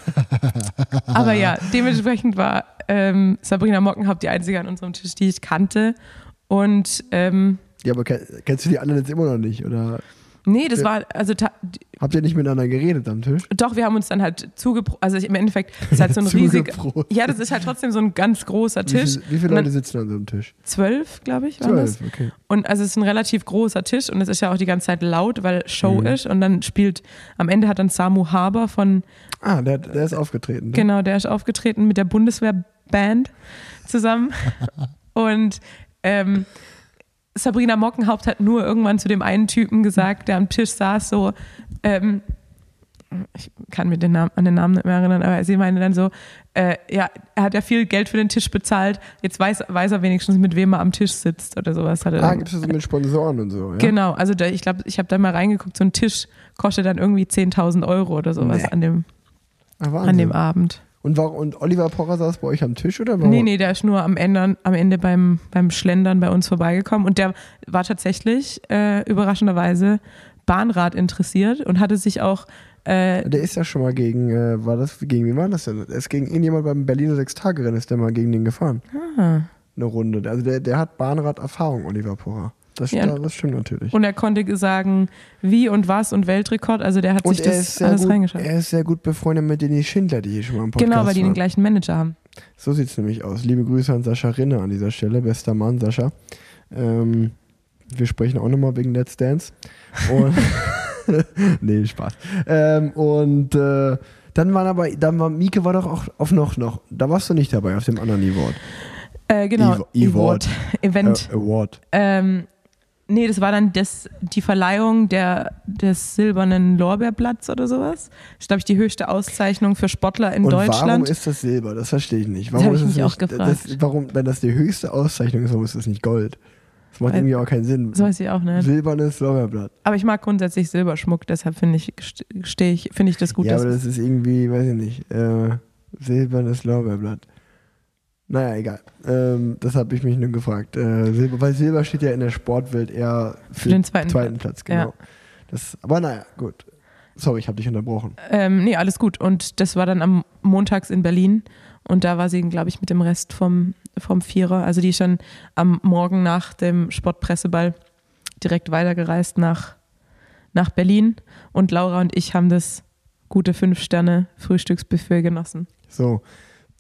aber ja, dementsprechend war ähm, Sabrina Mockenhaupt die einzige an unserem Tisch, die ich kannte. Und ähm, Ja, aber kenn- kennst du die anderen jetzt immer noch nicht? Oder nee, das war, also habt ihr nicht miteinander geredet am Tisch? Doch, wir haben uns dann halt zugepro, also ich, im Endeffekt ist halt so ein riesig, Zugeprost. ja, das ist halt trotzdem so ein ganz großer Wie, Tisch. viel, wie viele Leute sitzen an so einem Tisch? Zwölf, glaube ich, waren das. Zwölf, okay. Und also es ist ein relativ großer Tisch und es ist ja auch die ganze Zeit laut, weil Show Mhm. ist und dann spielt, am Ende hat dann Samu Haber von, Ah, der, der ist aufgetreten. Ne? genau, der ist aufgetreten mit der Bundeswehrband zusammen und ähm, Sabrina Mockenhaupt hat nur irgendwann zu dem einen Typen gesagt, der am Tisch saß, so, ähm, ich kann mir den Namen, an den Namen nicht mehr erinnern, aber sie meinte dann so, äh, ja, er hat ja viel Geld für den Tisch bezahlt, jetzt weiß, weiß er wenigstens, mit wem er am Tisch sitzt oder sowas. Hat er Ah, gibt es das mit Sponsoren und so? Ja? Genau, also da, ich glaube, ich habe da mal reingeguckt, so ein Tisch kostet dann irgendwie 10.000 Euro oder sowas Nee. an, dem, Ah, an dem Abend. Und, warum, und Oliver Pocher saß bei euch am Tisch oder warum? Nee, nee, der ist nur am Ende, am Ende beim, beim Schlendern bei uns vorbeigekommen und der war tatsächlich äh, überraschenderweise Bahnrad interessiert und hatte sich auch äh, Der ist ja schon mal gegen, äh, war das, gegen wen war das denn? Ist gegen irgendjemand beim Berliner Sechstagerennen, ist der mal gegen den gefahren. ah, Eine Runde. Also der, der hat Bahnrad-Erfahrung, Oliver Pocher. Das, Ja. das stimmt natürlich. und er konnte sagen, wie und was und Weltrekord, also der hat Und sich das alles gut, reingeschaut. er ist sehr gut befreundet mit Denis Schindler, die hier schon mal im Podcast Genau, weil die den gleichen Manager haben. So sieht es nämlich aus. Liebe Grüße an Sascha Rinne an dieser Stelle. Bester Mann, Sascha. Ähm, wir sprechen auch nochmal wegen Let's Dance. Und nee, Spaß. Ähm, und äh, dann waren aber, dann war Mieke war doch auch auf noch noch. Da warst du nicht dabei auf dem anderen Award. Äh, genau, Ev- Award. Event. Äh, Award. Ähm, nee, das war dann das, die Verleihung der, des silbernen Lorbeerblatts oder sowas. Das ist, glaube ich, die höchste Auszeichnung für Sportler in und warum Deutschland. ist das Silber? Das verstehe ich nicht. Das Warum hab ich ist es mich auch nicht, gefragt. Das, warum, wenn das die höchste Auszeichnung ist, warum ist das nicht Gold? Das macht Weil- irgendwie auch keinen Sinn. das weiß ich auch nicht. Silbernes Lorbeerblatt. Aber ich mag grundsätzlich Silberschmuck, deshalb finde ich, stehe ich, finde ich das gut. ja, aber das ist irgendwie, weiß ich nicht, äh, silbernes Lorbeerblatt. Naja, egal. Ähm, das habe ich mich nur gefragt. Äh, Silber, weil Silber steht ja in der Sportwelt eher für, Für den zweiten Platz. Genau. Ja. Das, aber naja, gut. Sorry, ich habe dich unterbrochen. ähm, nee, alles gut. Und das war dann am Montags in Berlin. Und da war sie, glaube ich, mit dem Rest vom, vom Vierer. Also die ist schon am Morgen nach dem Sportpresseball direkt weitergereist nach, nach Berlin. Und Laura und ich haben das gute Fünf-Sterne-Frühstücksbuffet genossen. So,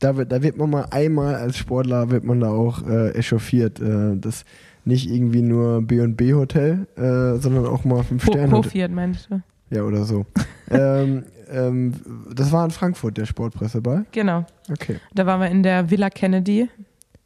da wird, da wird man mal einmal als Sportler, wird man da auch äh, echauffiert. Äh, das nicht irgendwie nur B&B Hotel, äh, sondern auch mal fünf Sterne. Pofiert, meinst du? Ja, oder so. ähm, ähm, das war in Frankfurt, der Sportpresseball. Genau. Okay. Da waren wir in der Villa Kennedy.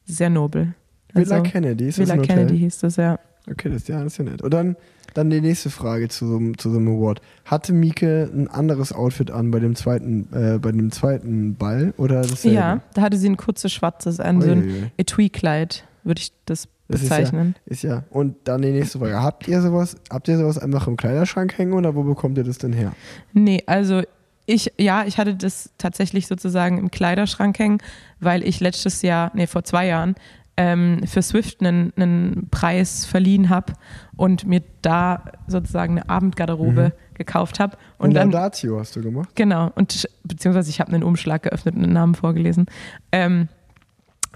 Sehr nobel. Villa Also, Kennedy, ist Villa das Hotel? Kennedy hieß das, ja. Okay, das, ja, das ist ja nett. Und dann, dann die nächste Frage zu so, einem- zu so einem Award. Hatte Mieke ein anderes Outfit an bei dem zweiten, äh, bei dem zweiten Ball oder dasselbe? Ja, da hatte sie ein kurzes schwarzes, ein so ein. Etui-Kleid, würde ich das Das ist ja- bezeichnen. Ist ja. Und dann die nächste Frage. Habt ihr sowas, habt ihr sowas einfach im Kleiderschrank hängen oder wo bekommt ihr das denn her? Nee, also ich, ja, ich hatte das tatsächlich sozusagen im Kleiderschrank hängen, weil ich letztes Jahr, nee, vor zwei Jahren, ähm, für Swift einen, einen Preis verliehen habe und mir da sozusagen eine Abendgarderobe gekauft habe. Und, Und dann, Laudatio hast du gemacht? genau, und beziehungsweise ich habe einen Umschlag geöffnet und einen Namen vorgelesen. Ähm,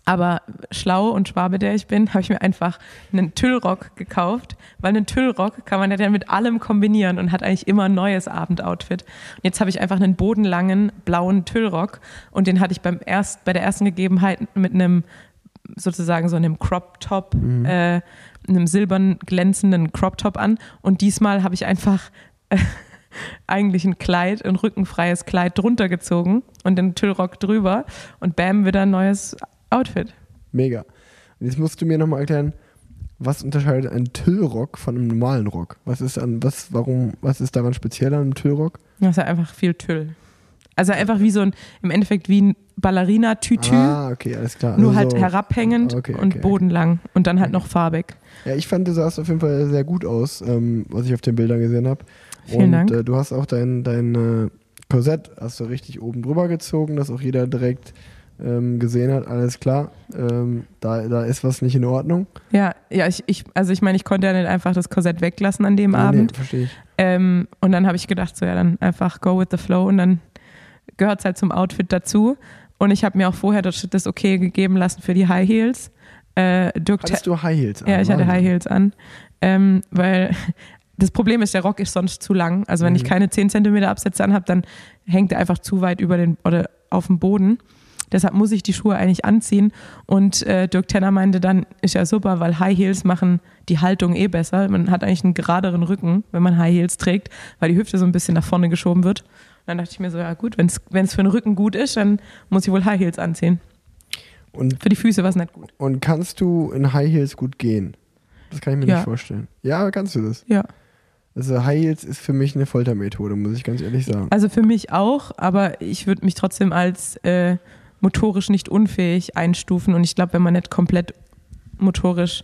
Aber schlau und Schwabe, der ich bin, habe ich mir einfach einen Tüllrock gekauft, weil einen Tüllrock kann man ja dann mit allem kombinieren und hat eigentlich immer ein neues Abendoutfit. Und jetzt habe ich einfach einen bodenlangen blauen Tüllrock und den hatte ich beim erst, bei der ersten Gegebenheit mit einem sozusagen so einem Crop Top, mhm. äh, einem silbern glänzenden Crop Top an. Und diesmal habe ich einfach äh, eigentlich ein Kleid, ein rückenfreies Kleid drunter gezogen und den Tüllrock drüber und bam, wieder ein neues Outfit. Mega. Und jetzt musst du mir nochmal erklären, was unterscheidet ein Tüllrock von einem normalen Rock? Was ist an, was, warum, was ist daran speziell an einem Tüllrock? Das ist ja einfach viel Tüll. Also einfach wie so ein, im Endeffekt wie ein Ballerina-Tütü. Ah, okay, alles klar. Nur also halt herabhängend okay, okay, und bodenlang und dann halt noch farbig. Ja, ich fand, du sahst auf jeden Fall sehr gut aus, ähm, was ich auf den Bildern gesehen habe. Vielen und, Dank. Äh, du hast auch dein, dein äh, Korsett, hast du richtig oben drüber gezogen, dass auch jeder direkt ähm, gesehen hat, alles klar, ähm, da, da ist was nicht in Ordnung. Ja, ja, ich, ich also ich meine, ich konnte ja nicht einfach das Korsett weglassen an dem nee, Abend. Nee, verstehe ich. Ähm, und dann habe ich gedacht, so ja, dann einfach go with the flow und dann gehört es halt zum Outfit dazu. Und ich habe mir auch vorher das, das okay gegeben lassen für die High Heels. Äh, Hattest du High Heels an? Ja, ich hatte High Heels an. Ähm, weil das Problem ist, der Rock ist sonst zu lang. Also wenn mhm. ich keine 10 cm Absätze anhabe, dann hängt er einfach zu weit über den oder auf dem Boden. Deshalb muss ich die Schuhe eigentlich anziehen. Und äh, Dirk Tenner meinte dann, ist ja super, weil High Heels machen die Haltung eh besser. Man hat eigentlich einen geraderen Rücken, wenn man High Heels trägt, weil die Hüfte so ein bisschen nach vorne geschoben wird dann dachte ich mir so, ja gut, wenn es für den Rücken gut ist, dann muss ich wohl High Heels anziehen. Und für die Füße war es nicht gut. Und kannst du in High Heels gut gehen? Das kann ich mir ja. nicht vorstellen. Ja, kannst du das? Ja. Also High Heels ist für mich eine Foltermethode, muss ich ganz ehrlich sagen. Also für mich auch, aber ich würde mich trotzdem als äh, motorisch nicht unfähig einstufen und ich glaube, wenn man nicht komplett motorisch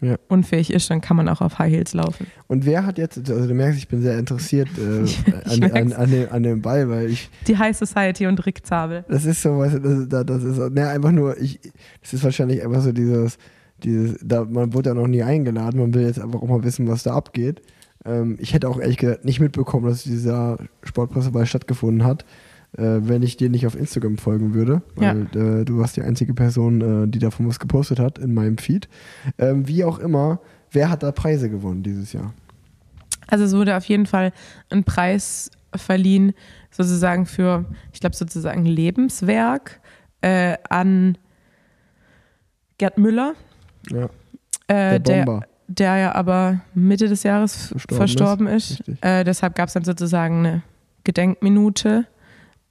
ja. unfähig ist, dann kann man auch auf High Heels laufen. Und wer hat jetzt, also du merkst, ich bin sehr interessiert äh, an, an, an, dem, an, dem, Ball, weil ich. Die High Society und Rick Zabel. Das ist so, weißt du, das, das ist ne, einfach nur, ich, das ist wahrscheinlich einfach so dieses, dieses, da, man wurde ja noch nie eingeladen, man will jetzt einfach auch mal wissen, was da abgeht. Ähm, ich hätte auch ehrlich gesagt nicht mitbekommen, dass dieser Sportpresseball stattgefunden hat wenn ich dir nicht auf Instagram folgen würde, weil ja. äh, du warst die einzige Person, äh, die davon was gepostet hat in meinem Feed. Ähm, wie auch immer, wer hat da Preise gewonnen dieses Jahr? Also es wurde auf jeden Fall ein Preis verliehen, sozusagen für, ich glaube sozusagen Lebenswerk äh, an Gerd Müller. Ja. Äh, der, der, der, ja aber Mitte des Jahres verstorben, verstorben ist. ist. Äh, deshalb gab es dann sozusagen eine Gedenkminute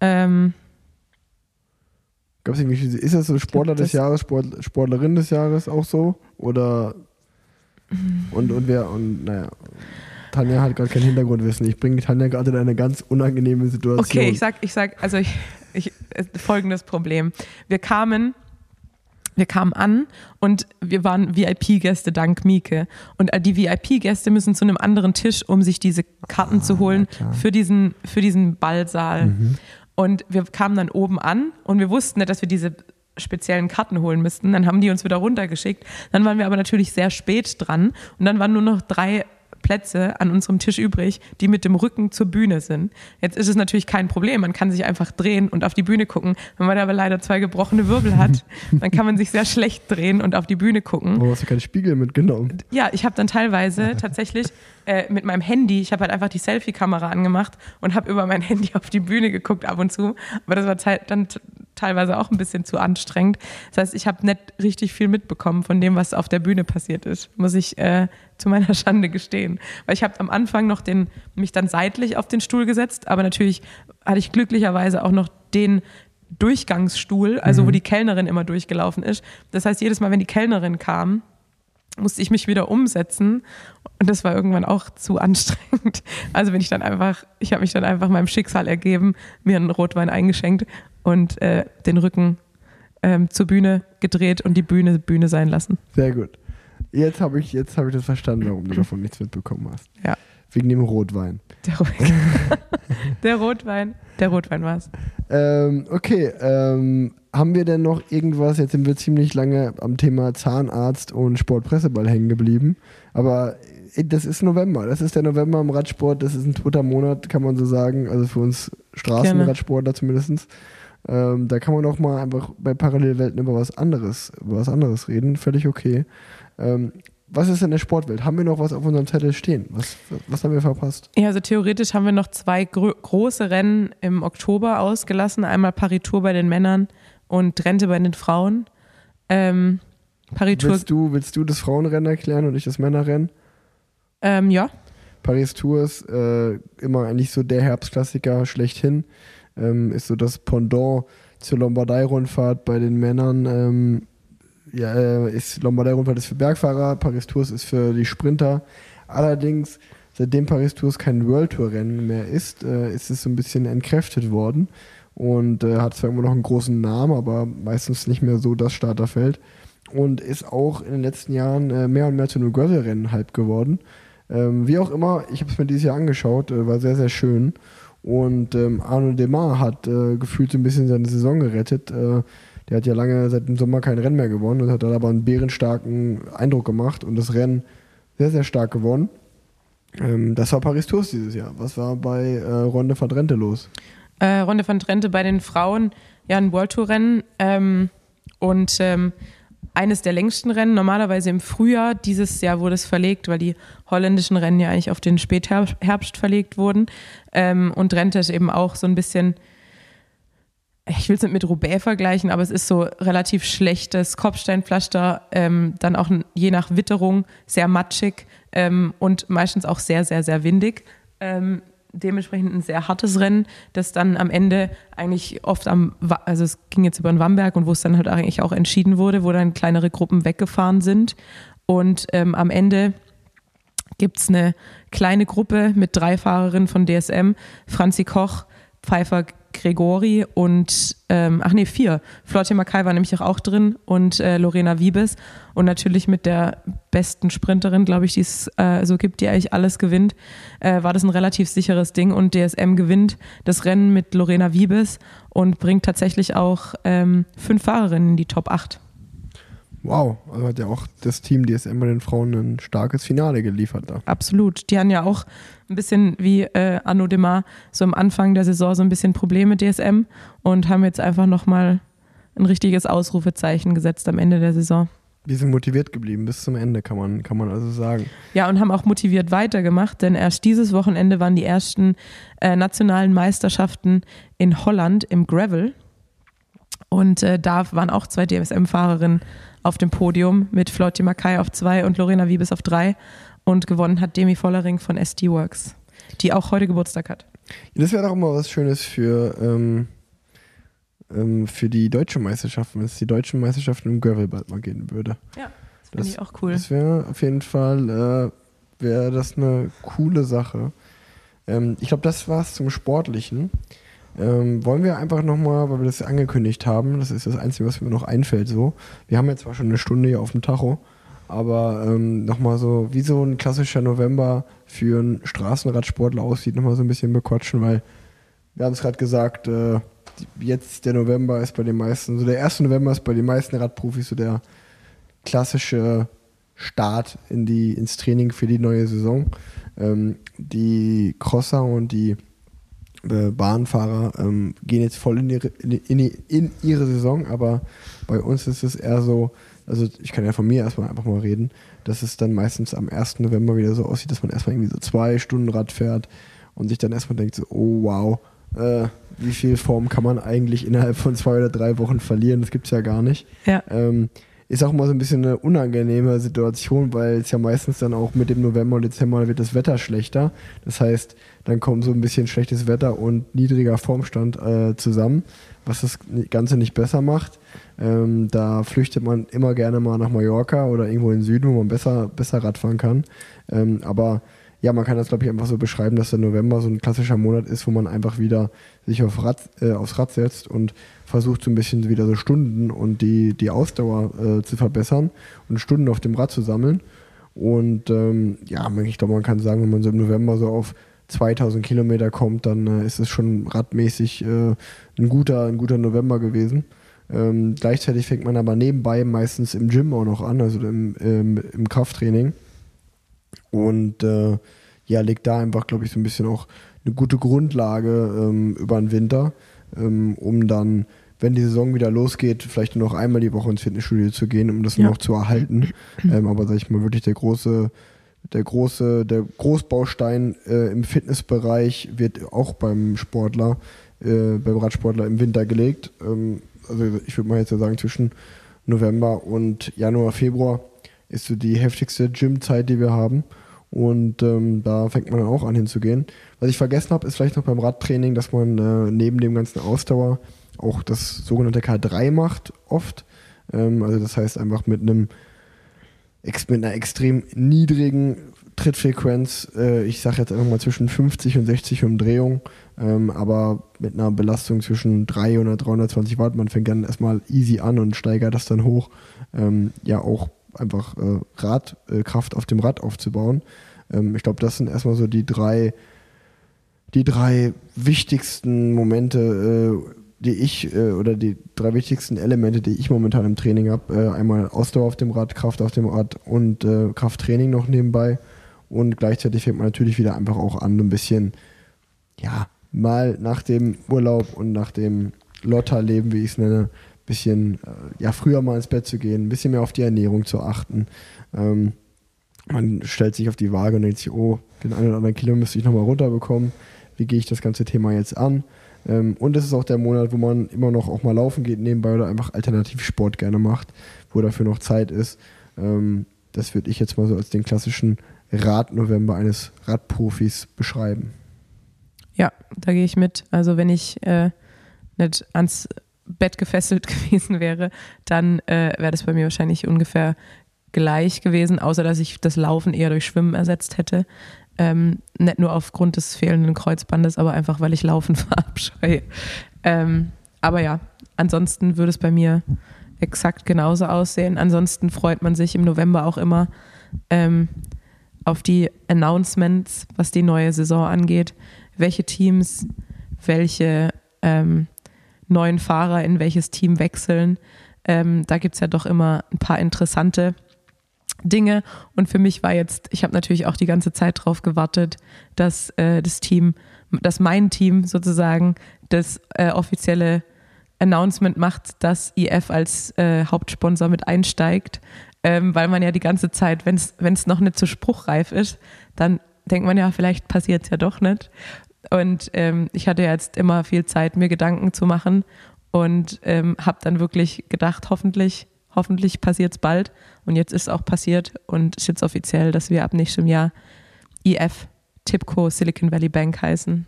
ähm, Gab's irgendwie, ist das so Sportler des Jahres, Sport, Sportlerin des Jahres auch so? Oder und, und wer, und naja, Tanja hat gerade kein Hintergrundwissen. Ich bringe Tanja gerade in eine ganz unangenehme Situation. Okay, ich sag, ich sag, also ich, ich, folgendes Problem. Wir kamen wir kamen an und wir waren VIP-Gäste dank Mieke. Und die VIP-Gäste müssen zu einem anderen Tisch, um sich diese Karten ah, zu holen für diesen, für diesen Ballsaal. Mhm. Und wir kamen dann oben an und wir wussten nicht, dass wir diese speziellen Karten holen müssten. Dann haben die uns wieder runtergeschickt. Dann waren wir aber natürlich sehr spät dran und dann waren nur noch drei Plätze an unserem Tisch übrig, die mit dem Rücken zur Bühne sind. Jetzt ist es natürlich kein Problem, man kann sich einfach drehen und auf die Bühne gucken. Wenn man aber leider zwei gebrochene Wirbel hat, dann kann man sich sehr schlecht drehen und auf die Bühne gucken. Warum hast du keinen Spiegel mitgenommen? Ja, ich habe dann teilweise tatsächlich äh, mit meinem Handy, ich habe halt einfach die Selfie-Kamera angemacht und habe über mein Handy auf die Bühne geguckt ab und zu. Aber das war dann teilweise auch ein bisschen zu anstrengend. Das heißt, ich habe nicht richtig viel mitbekommen von dem, was auf der Bühne passiert ist, muss ich äh, zu meiner Schande gestehen. Weil ich habe am Anfang noch den, mich dann seitlich auf den Stuhl gesetzt, aber natürlich hatte ich glücklicherweise auch noch den Durchgangsstuhl, also mhm. wo die Kellnerin immer durchgelaufen ist. Das heißt, jedes Mal, wenn die Kellnerin kam, musste ich mich wieder umsetzen und das war irgendwann auch zu anstrengend. Also bin ich dann einfach, ich habe mich dann einfach meinem Schicksal ergeben, mir einen Rotwein eingeschenkt und äh, den Rücken ähm, zur Bühne gedreht und die Bühne Bühne sein lassen. Sehr gut. Jetzt habe ich, hab ich das verstanden, warum du davon nichts mitbekommen hast. Ja. Wegen dem Rotwein. Der, der Rotwein. Der Rotwein war es. Ähm, okay, ähm, haben wir denn noch irgendwas? Jetzt sind wir ziemlich lange am Thema Zahnarzt und Sportpresseball hängen geblieben. Aber äh, das ist November. Das ist der November im Radsport. Das ist ein toter Monat, kann man so sagen. Also für uns Straßenradsportler zumindest. Ähm, da kann man auch mal einfach bei Parallelwelten über was anderes, über was anderes reden. Völlig okay. Ähm, was ist in der Sportwelt? Haben wir noch was auf unserem Zettel stehen? Was, was haben wir verpasst? Ja, also theoretisch haben wir noch zwei gro große Rennen im Oktober ausgelassen. Einmal Paris-Tour bei den Männern und Rente bei den Frauen. Ähm, Paris-Tour. Willst du, willst du das Frauenrennen erklären und ich das Männerrennen? Ähm, ja. Paris-Tour ist äh, immer eigentlich so der Herbstklassiker schlechthin. Ähm, ist so das Pendant zur Lombardei-Rundfahrt bei den Männern. Ähm, ja, äh, ist Lombardei-Rundfahrt ist für Bergfahrer, Paris-Tours ist für die Sprinter. Allerdings, seitdem Paris-Tours kein World Tour-Rennen mehr ist, äh, ist es so ein bisschen entkräftet worden und äh, hat zwar immer noch einen großen Namen, aber meistens nicht mehr so das Starterfeld und ist auch in den letzten Jahren äh, mehr und mehr zu einem Gravel-Rennen halb geworden. Ähm, wie auch immer, ich habe es mir dieses Jahr angeschaut, äh, war sehr, sehr schön. Und ähm, Arno Demar hat äh, gefühlt so ein bisschen seine Saison gerettet. Äh, der hat ja lange seit dem Sommer kein Rennen mehr gewonnen und hat dann aber einen bärenstarken Eindruck gemacht und das Rennen sehr, sehr stark gewonnen. Ähm, das war Paris Tours dieses Jahr. Was war bei äh, Ronde van Drenthe los? Äh, Ronde van Drenthe bei den Frauen, ja, ein World Tour Rennen ähm, und ähm, eines der längsten Rennen, normalerweise im Frühjahr. Dieses Jahr wurde es verlegt, weil die holländischen Rennen ja eigentlich auf den Spätherbst verlegt wurden. Ähm, und Drenthe ist eben auch so ein bisschen ich will es nicht mit Roubaix vergleichen, aber es ist so relativ schlechtes Kopfsteinpflaster, ähm, dann auch je nach Witterung sehr matschig ähm, und meistens auch sehr, sehr, sehr windig. Ähm, dementsprechend ein sehr hartes Rennen, das dann am Ende eigentlich oft am, also es ging jetzt über den Wamberg und wo es dann halt eigentlich auch entschieden wurde, wo dann kleinere Gruppen weggefahren sind. Und ähm, am Ende gibt es eine kleine Gruppe mit drei Fahrerinnen von DSM, Franzi Koch, Pfeiffer Gregori und, ähm, ach nee, vier. Flotte Mackay war nämlich auch drin und äh, Lorena Wiebes. Und natürlich mit der besten Sprinterin, glaube ich, die es äh, so gibt, die eigentlich alles gewinnt, äh, war das ein relativ sicheres Ding. Und DSM gewinnt das Rennen mit Lorena Wiebes und bringt tatsächlich auch ähm, fünf Fahrerinnen in die Top 8. Wow, also hat ja auch das Team DSM bei den Frauen ein starkes Finale geliefert da. Absolut. Die haben ja auch ein bisschen wie äh, Anno Demar so am Anfang der Saison so ein bisschen Probleme DSM und haben jetzt einfach nochmal ein richtiges Ausrufezeichen gesetzt am Ende der Saison. Die sind motiviert geblieben bis zum Ende, kann man, kann man also sagen. Ja, und haben auch motiviert weitergemacht, denn erst dieses Wochenende waren die ersten äh, nationalen Meisterschaften in Holland im Gravel. Und äh, da waren auch zwei DSM-Fahrerinnen auf dem Podium mit Flotti Mackay auf zwei und Lorena Wiebes auf drei. Und gewonnen hat Demi Vollering von SD Works, die auch heute Geburtstag hat. Das wäre doch immer was Schönes für, ähm, ähm, für die deutsche Meisterschaft, wenn es die deutschen Meisterschaften im Gravel bald mal gehen würde. Ja, das finde ich auch cool. Das wäre auf jeden Fall äh, wäre das eine coole Sache. Ähm, ich glaube, das war es zum Sportlichen. Ähm, wollen wir einfach nochmal, weil wir das angekündigt haben, das ist das Einzige, was mir noch einfällt, so. Wir haben jetzt zwar schon eine Stunde hier auf dem Tacho, aber ähm, nochmal so, wie so ein klassischer November für einen Straßenradsportler aussieht, nochmal so ein bisschen bequatschen, weil wir haben es gerade gesagt, äh, jetzt der November ist bei den meisten, so der erste November ist bei den meisten Radprofis so der klassische Start in die, ins Training für die neue Saison. Ähm, die Crosser und die Bahnfahrer ähm, gehen jetzt voll in ihre, in, in, in ihre Saison, aber bei uns ist es eher so, also ich kann ja von mir erstmal einfach mal reden, dass es dann meistens am 1. November wieder so aussieht, dass man erstmal irgendwie so zwei Stunden Rad fährt und sich dann erstmal denkt so, oh wow, äh, wie viel Form kann man eigentlich innerhalb von zwei oder drei Wochen verlieren? Das gibt es ja gar nicht. Ja. Ähm, ist auch mal so ein bisschen eine unangenehme Situation, weil es ja meistens dann auch mit dem November und Dezember wird das Wetter schlechter. Das heißt, dann kommt so ein bisschen schlechtes Wetter und niedriger Formstand äh, zusammen, was das Ganze nicht besser macht. Ähm, da flüchtet man immer gerne mal nach Mallorca oder irgendwo in den Süden, wo man besser, besser Radfahren kann. Ähm, aber ja, man kann das, glaube ich, einfach so beschreiben, dass der November so ein klassischer Monat ist, wo man einfach wieder sich auf Rad, äh, aufs Rad setzt und versucht so ein bisschen wieder so Stunden und die, die Ausdauer äh, zu verbessern und Stunden auf dem Rad zu sammeln. Und ähm, ja, ich glaube, man kann sagen, wenn man so im November so auf 2000 Kilometer kommt, dann äh, ist es schon radmäßig äh, ein, guter, ein guter November gewesen. Ähm, gleichzeitig fängt man aber nebenbei meistens im Gym auch noch an, also im, im, im Krafttraining. Und äh, ja, legt da einfach, glaube ich, so ein bisschen auch eine gute Grundlage ähm, über den Winter. ähm, um dann, wenn die Saison wieder losgeht, vielleicht nur noch einmal die Woche ins Fitnessstudio zu gehen, um das Ja. noch zu erhalten. Ähm, aber sag ich mal, wirklich der große, der große, der Großbaustein äh, im Fitnessbereich wird auch beim Sportler, äh, beim Radsportler im Winter gelegt. Ähm, also ich würde mal jetzt ja sagen, zwischen November und Januar, Februar ist so die heftigste Gymzeit, die wir haben. Und ähm, da fängt man dann auch an hinzugehen. Was ich vergessen habe, ist vielleicht noch beim Radtraining, dass man äh, neben dem ganzen Ausdauer auch das sogenannte K3 macht, oft. Ähm, also das heißt einfach mit einem mit einer extrem niedrigen Trittfrequenz, äh, ich sage jetzt einfach mal zwischen 50 und 60 Umdrehungen, ähm, aber mit einer Belastung zwischen 300 320 Watt. Man fängt dann erstmal easy an und steigert das dann hoch. Ähm, ja, auch einfach äh, Radkraft äh, Kraft auf dem Rad aufzubauen. Ähm, ich glaube, das sind erstmal so die drei, die drei wichtigsten Momente, äh, die ich, äh, oder die drei wichtigsten Elemente, die ich momentan im Training habe. Äh, einmal Ausdauer auf dem Rad, Kraft auf dem Rad und äh, Krafttraining noch nebenbei. Und gleichzeitig fängt man natürlich wieder einfach auch an, ein bisschen, ja, mal nach dem Urlaub und nach dem Lotterleben, wie ich es nenne, bisschen, äh, ja, früher mal ins Bett zu gehen, ein bisschen mehr auf die Ernährung zu achten. Ähm, man stellt sich auf die Waage und denkt sich, oh, den einen oder anderen Kilo müsste ich nochmal runterbekommen. Wie gehe ich das ganze Thema jetzt an? Ähm, und es ist auch der Monat, wo man immer noch auch mal laufen geht nebenbei oder einfach Alternativsport gerne macht, wo dafür noch Zeit ist. Ähm, das würde ich jetzt mal so als den klassischen Radnovember eines Radprofis beschreiben. Ja, da gehe ich mit. Also wenn ich äh, nicht ans Bett gefesselt gewesen wäre, dann äh, wäre das bei mir wahrscheinlich ungefähr gleich gewesen, außer dass ich das Laufen eher durch Schwimmen ersetzt hätte. Ähm, nicht nur aufgrund des fehlenden Kreuzbandes, aber einfach, weil ich Laufen verabscheue. Ähm, aber ja, ansonsten würde es bei mir exakt genauso aussehen. Ansonsten freut man sich im November auch immer ähm, auf die Announcements, was die neue Saison angeht. Welche Teams, welche ähm, neuen Fahrer in welches Team wechseln. Ähm, da gibt es ja doch immer ein paar interessante Dinge. Und für mich war jetzt, ich habe natürlich auch die ganze Zeit darauf gewartet, dass äh, das Team, dass mein Team sozusagen das äh, offizielle Announcement macht, dass IF als äh, Hauptsponsor mit einsteigt, ähm, weil man ja die ganze Zeit, wenn es noch nicht so spruchreif ist, dann denkt man ja, vielleicht passiert es ja doch nicht. Und ähm, ich hatte jetzt immer viel Zeit, mir Gedanken zu machen und ähm, habe dann wirklich gedacht, hoffentlich, hoffentlich passiert es bald. Und jetzt ist es auch passiert und ist jetzt offiziell, dass wir ab nächstem Jahr IF Tipco Silicon Valley Bank heißen.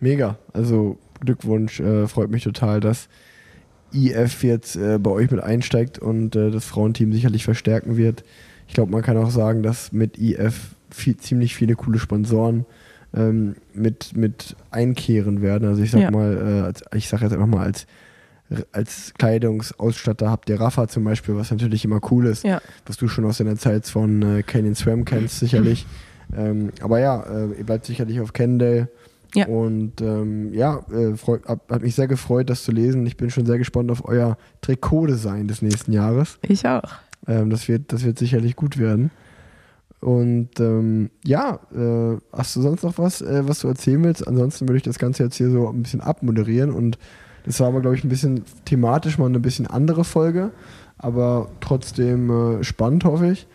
Mega. Also Glückwunsch, äh, freut mich total, dass IF jetzt äh, bei euch mit einsteigt und äh, das Frauenteam sicherlich verstärken wird. Ich glaube, man kann auch sagen, dass mit IF viel, ziemlich viele coole Sponsoren ähm, mit, mit einkehren werden. Also ich sag Ja. mal, äh, ich sage jetzt einfach mal als als Kleidungsausstatter habt ihr Rafa zum Beispiel, was natürlich immer cool ist, Ja. was du schon aus deiner Zeit von äh, Canyon Swam kennst, sicherlich. ähm, aber ja, äh, ihr bleibt sicherlich auf Cannondale. Ja. Und ähm, ja, äh, freu, hab, hat mich sehr gefreut, das zu lesen. Ich bin schon sehr gespannt auf euer Trikotdesign des nächsten Jahres. Ich auch. Ähm, das, wird, das wird sicherlich gut werden. Und ähm, ja, äh, hast du sonst noch was, äh, was du erzählen willst? Ansonsten würde ich das Ganze jetzt hier so ein bisschen abmoderieren. Und das war aber, glaube ich, ein bisschen thematisch mal eine bisschen andere Folge. Aber trotzdem äh, spannend, hoffe ich.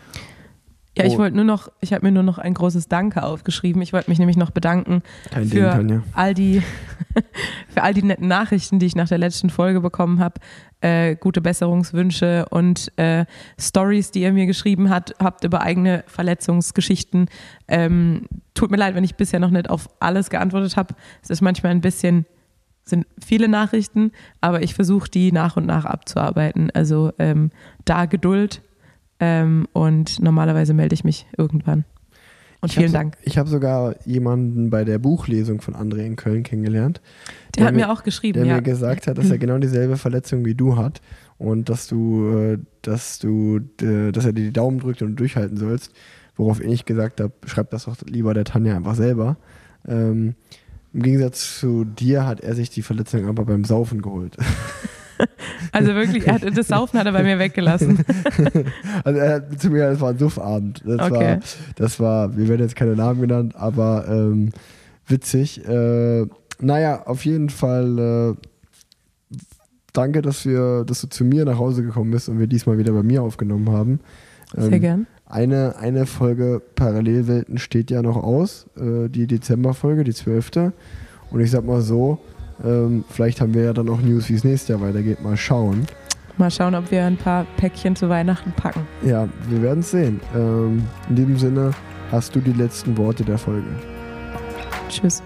Ja, ich Oh. wollte nur noch, ich habe mir nur noch ein großes Danke aufgeschrieben. Ich wollte mich nämlich noch bedanken Kein Ding, für Tanja. all die für all die netten Nachrichten, die ich nach der letzten Folge bekommen habe, äh, gute Besserungswünsche und äh, Stories, die ihr mir geschrieben hat, habt über eigene Verletzungsgeschichten. Ähm, tut mir leid, wenn ich bisher noch nicht auf alles geantwortet habe. Es ist manchmal ein bisschen sind viele Nachrichten, aber ich versuche die nach und nach abzuarbeiten. Also ähm, da Geduld ähm, und normalerweise melde ich mich irgendwann. Und Ich hab vielen so- Dank. Ich habe sogar jemanden bei der Buchlesung von André in Köln kennengelernt. Der hat mir- mir auch geschrieben, der ja. mir gesagt hat, dass er genau dieselbe Verletzung wie du hat und dass du, äh, dass du, äh, dass er dir die Daumen drückt und du durchhalten sollst. Worauf ich gesagt habe, schreib das doch lieber der Tanja einfach selber. Ähm, Im Gegensatz zu dir hat er sich die Verletzung aber beim Saufen geholt. Also wirklich, er hat, das Saufen hat er bei mir weggelassen. Also er hat zu mir, das war ein Suffabend. Das, Okay. war, das war, wir werden jetzt keine Namen genannt, aber ähm, witzig. Äh, naja, auf jeden Fall äh, danke, dass, wir, dass du zu mir nach Hause gekommen bist und wir diesmal wieder bei mir aufgenommen haben. Sehr Ähm, gern. Eine, eine Folge Parallelwelten steht ja noch aus, äh, die Dezemberfolge, die zwölfte. Und ich sag mal so, ähm, vielleicht haben wir ja dann auch News, wie es nächstes Jahr weitergeht. Mal schauen. Mal schauen, ob wir ein paar Päckchen zu Weihnachten packen. Ja, wir werden es sehen. Ähm, in diesem Sinne hast du die letzten Worte der Folge. Tschüss.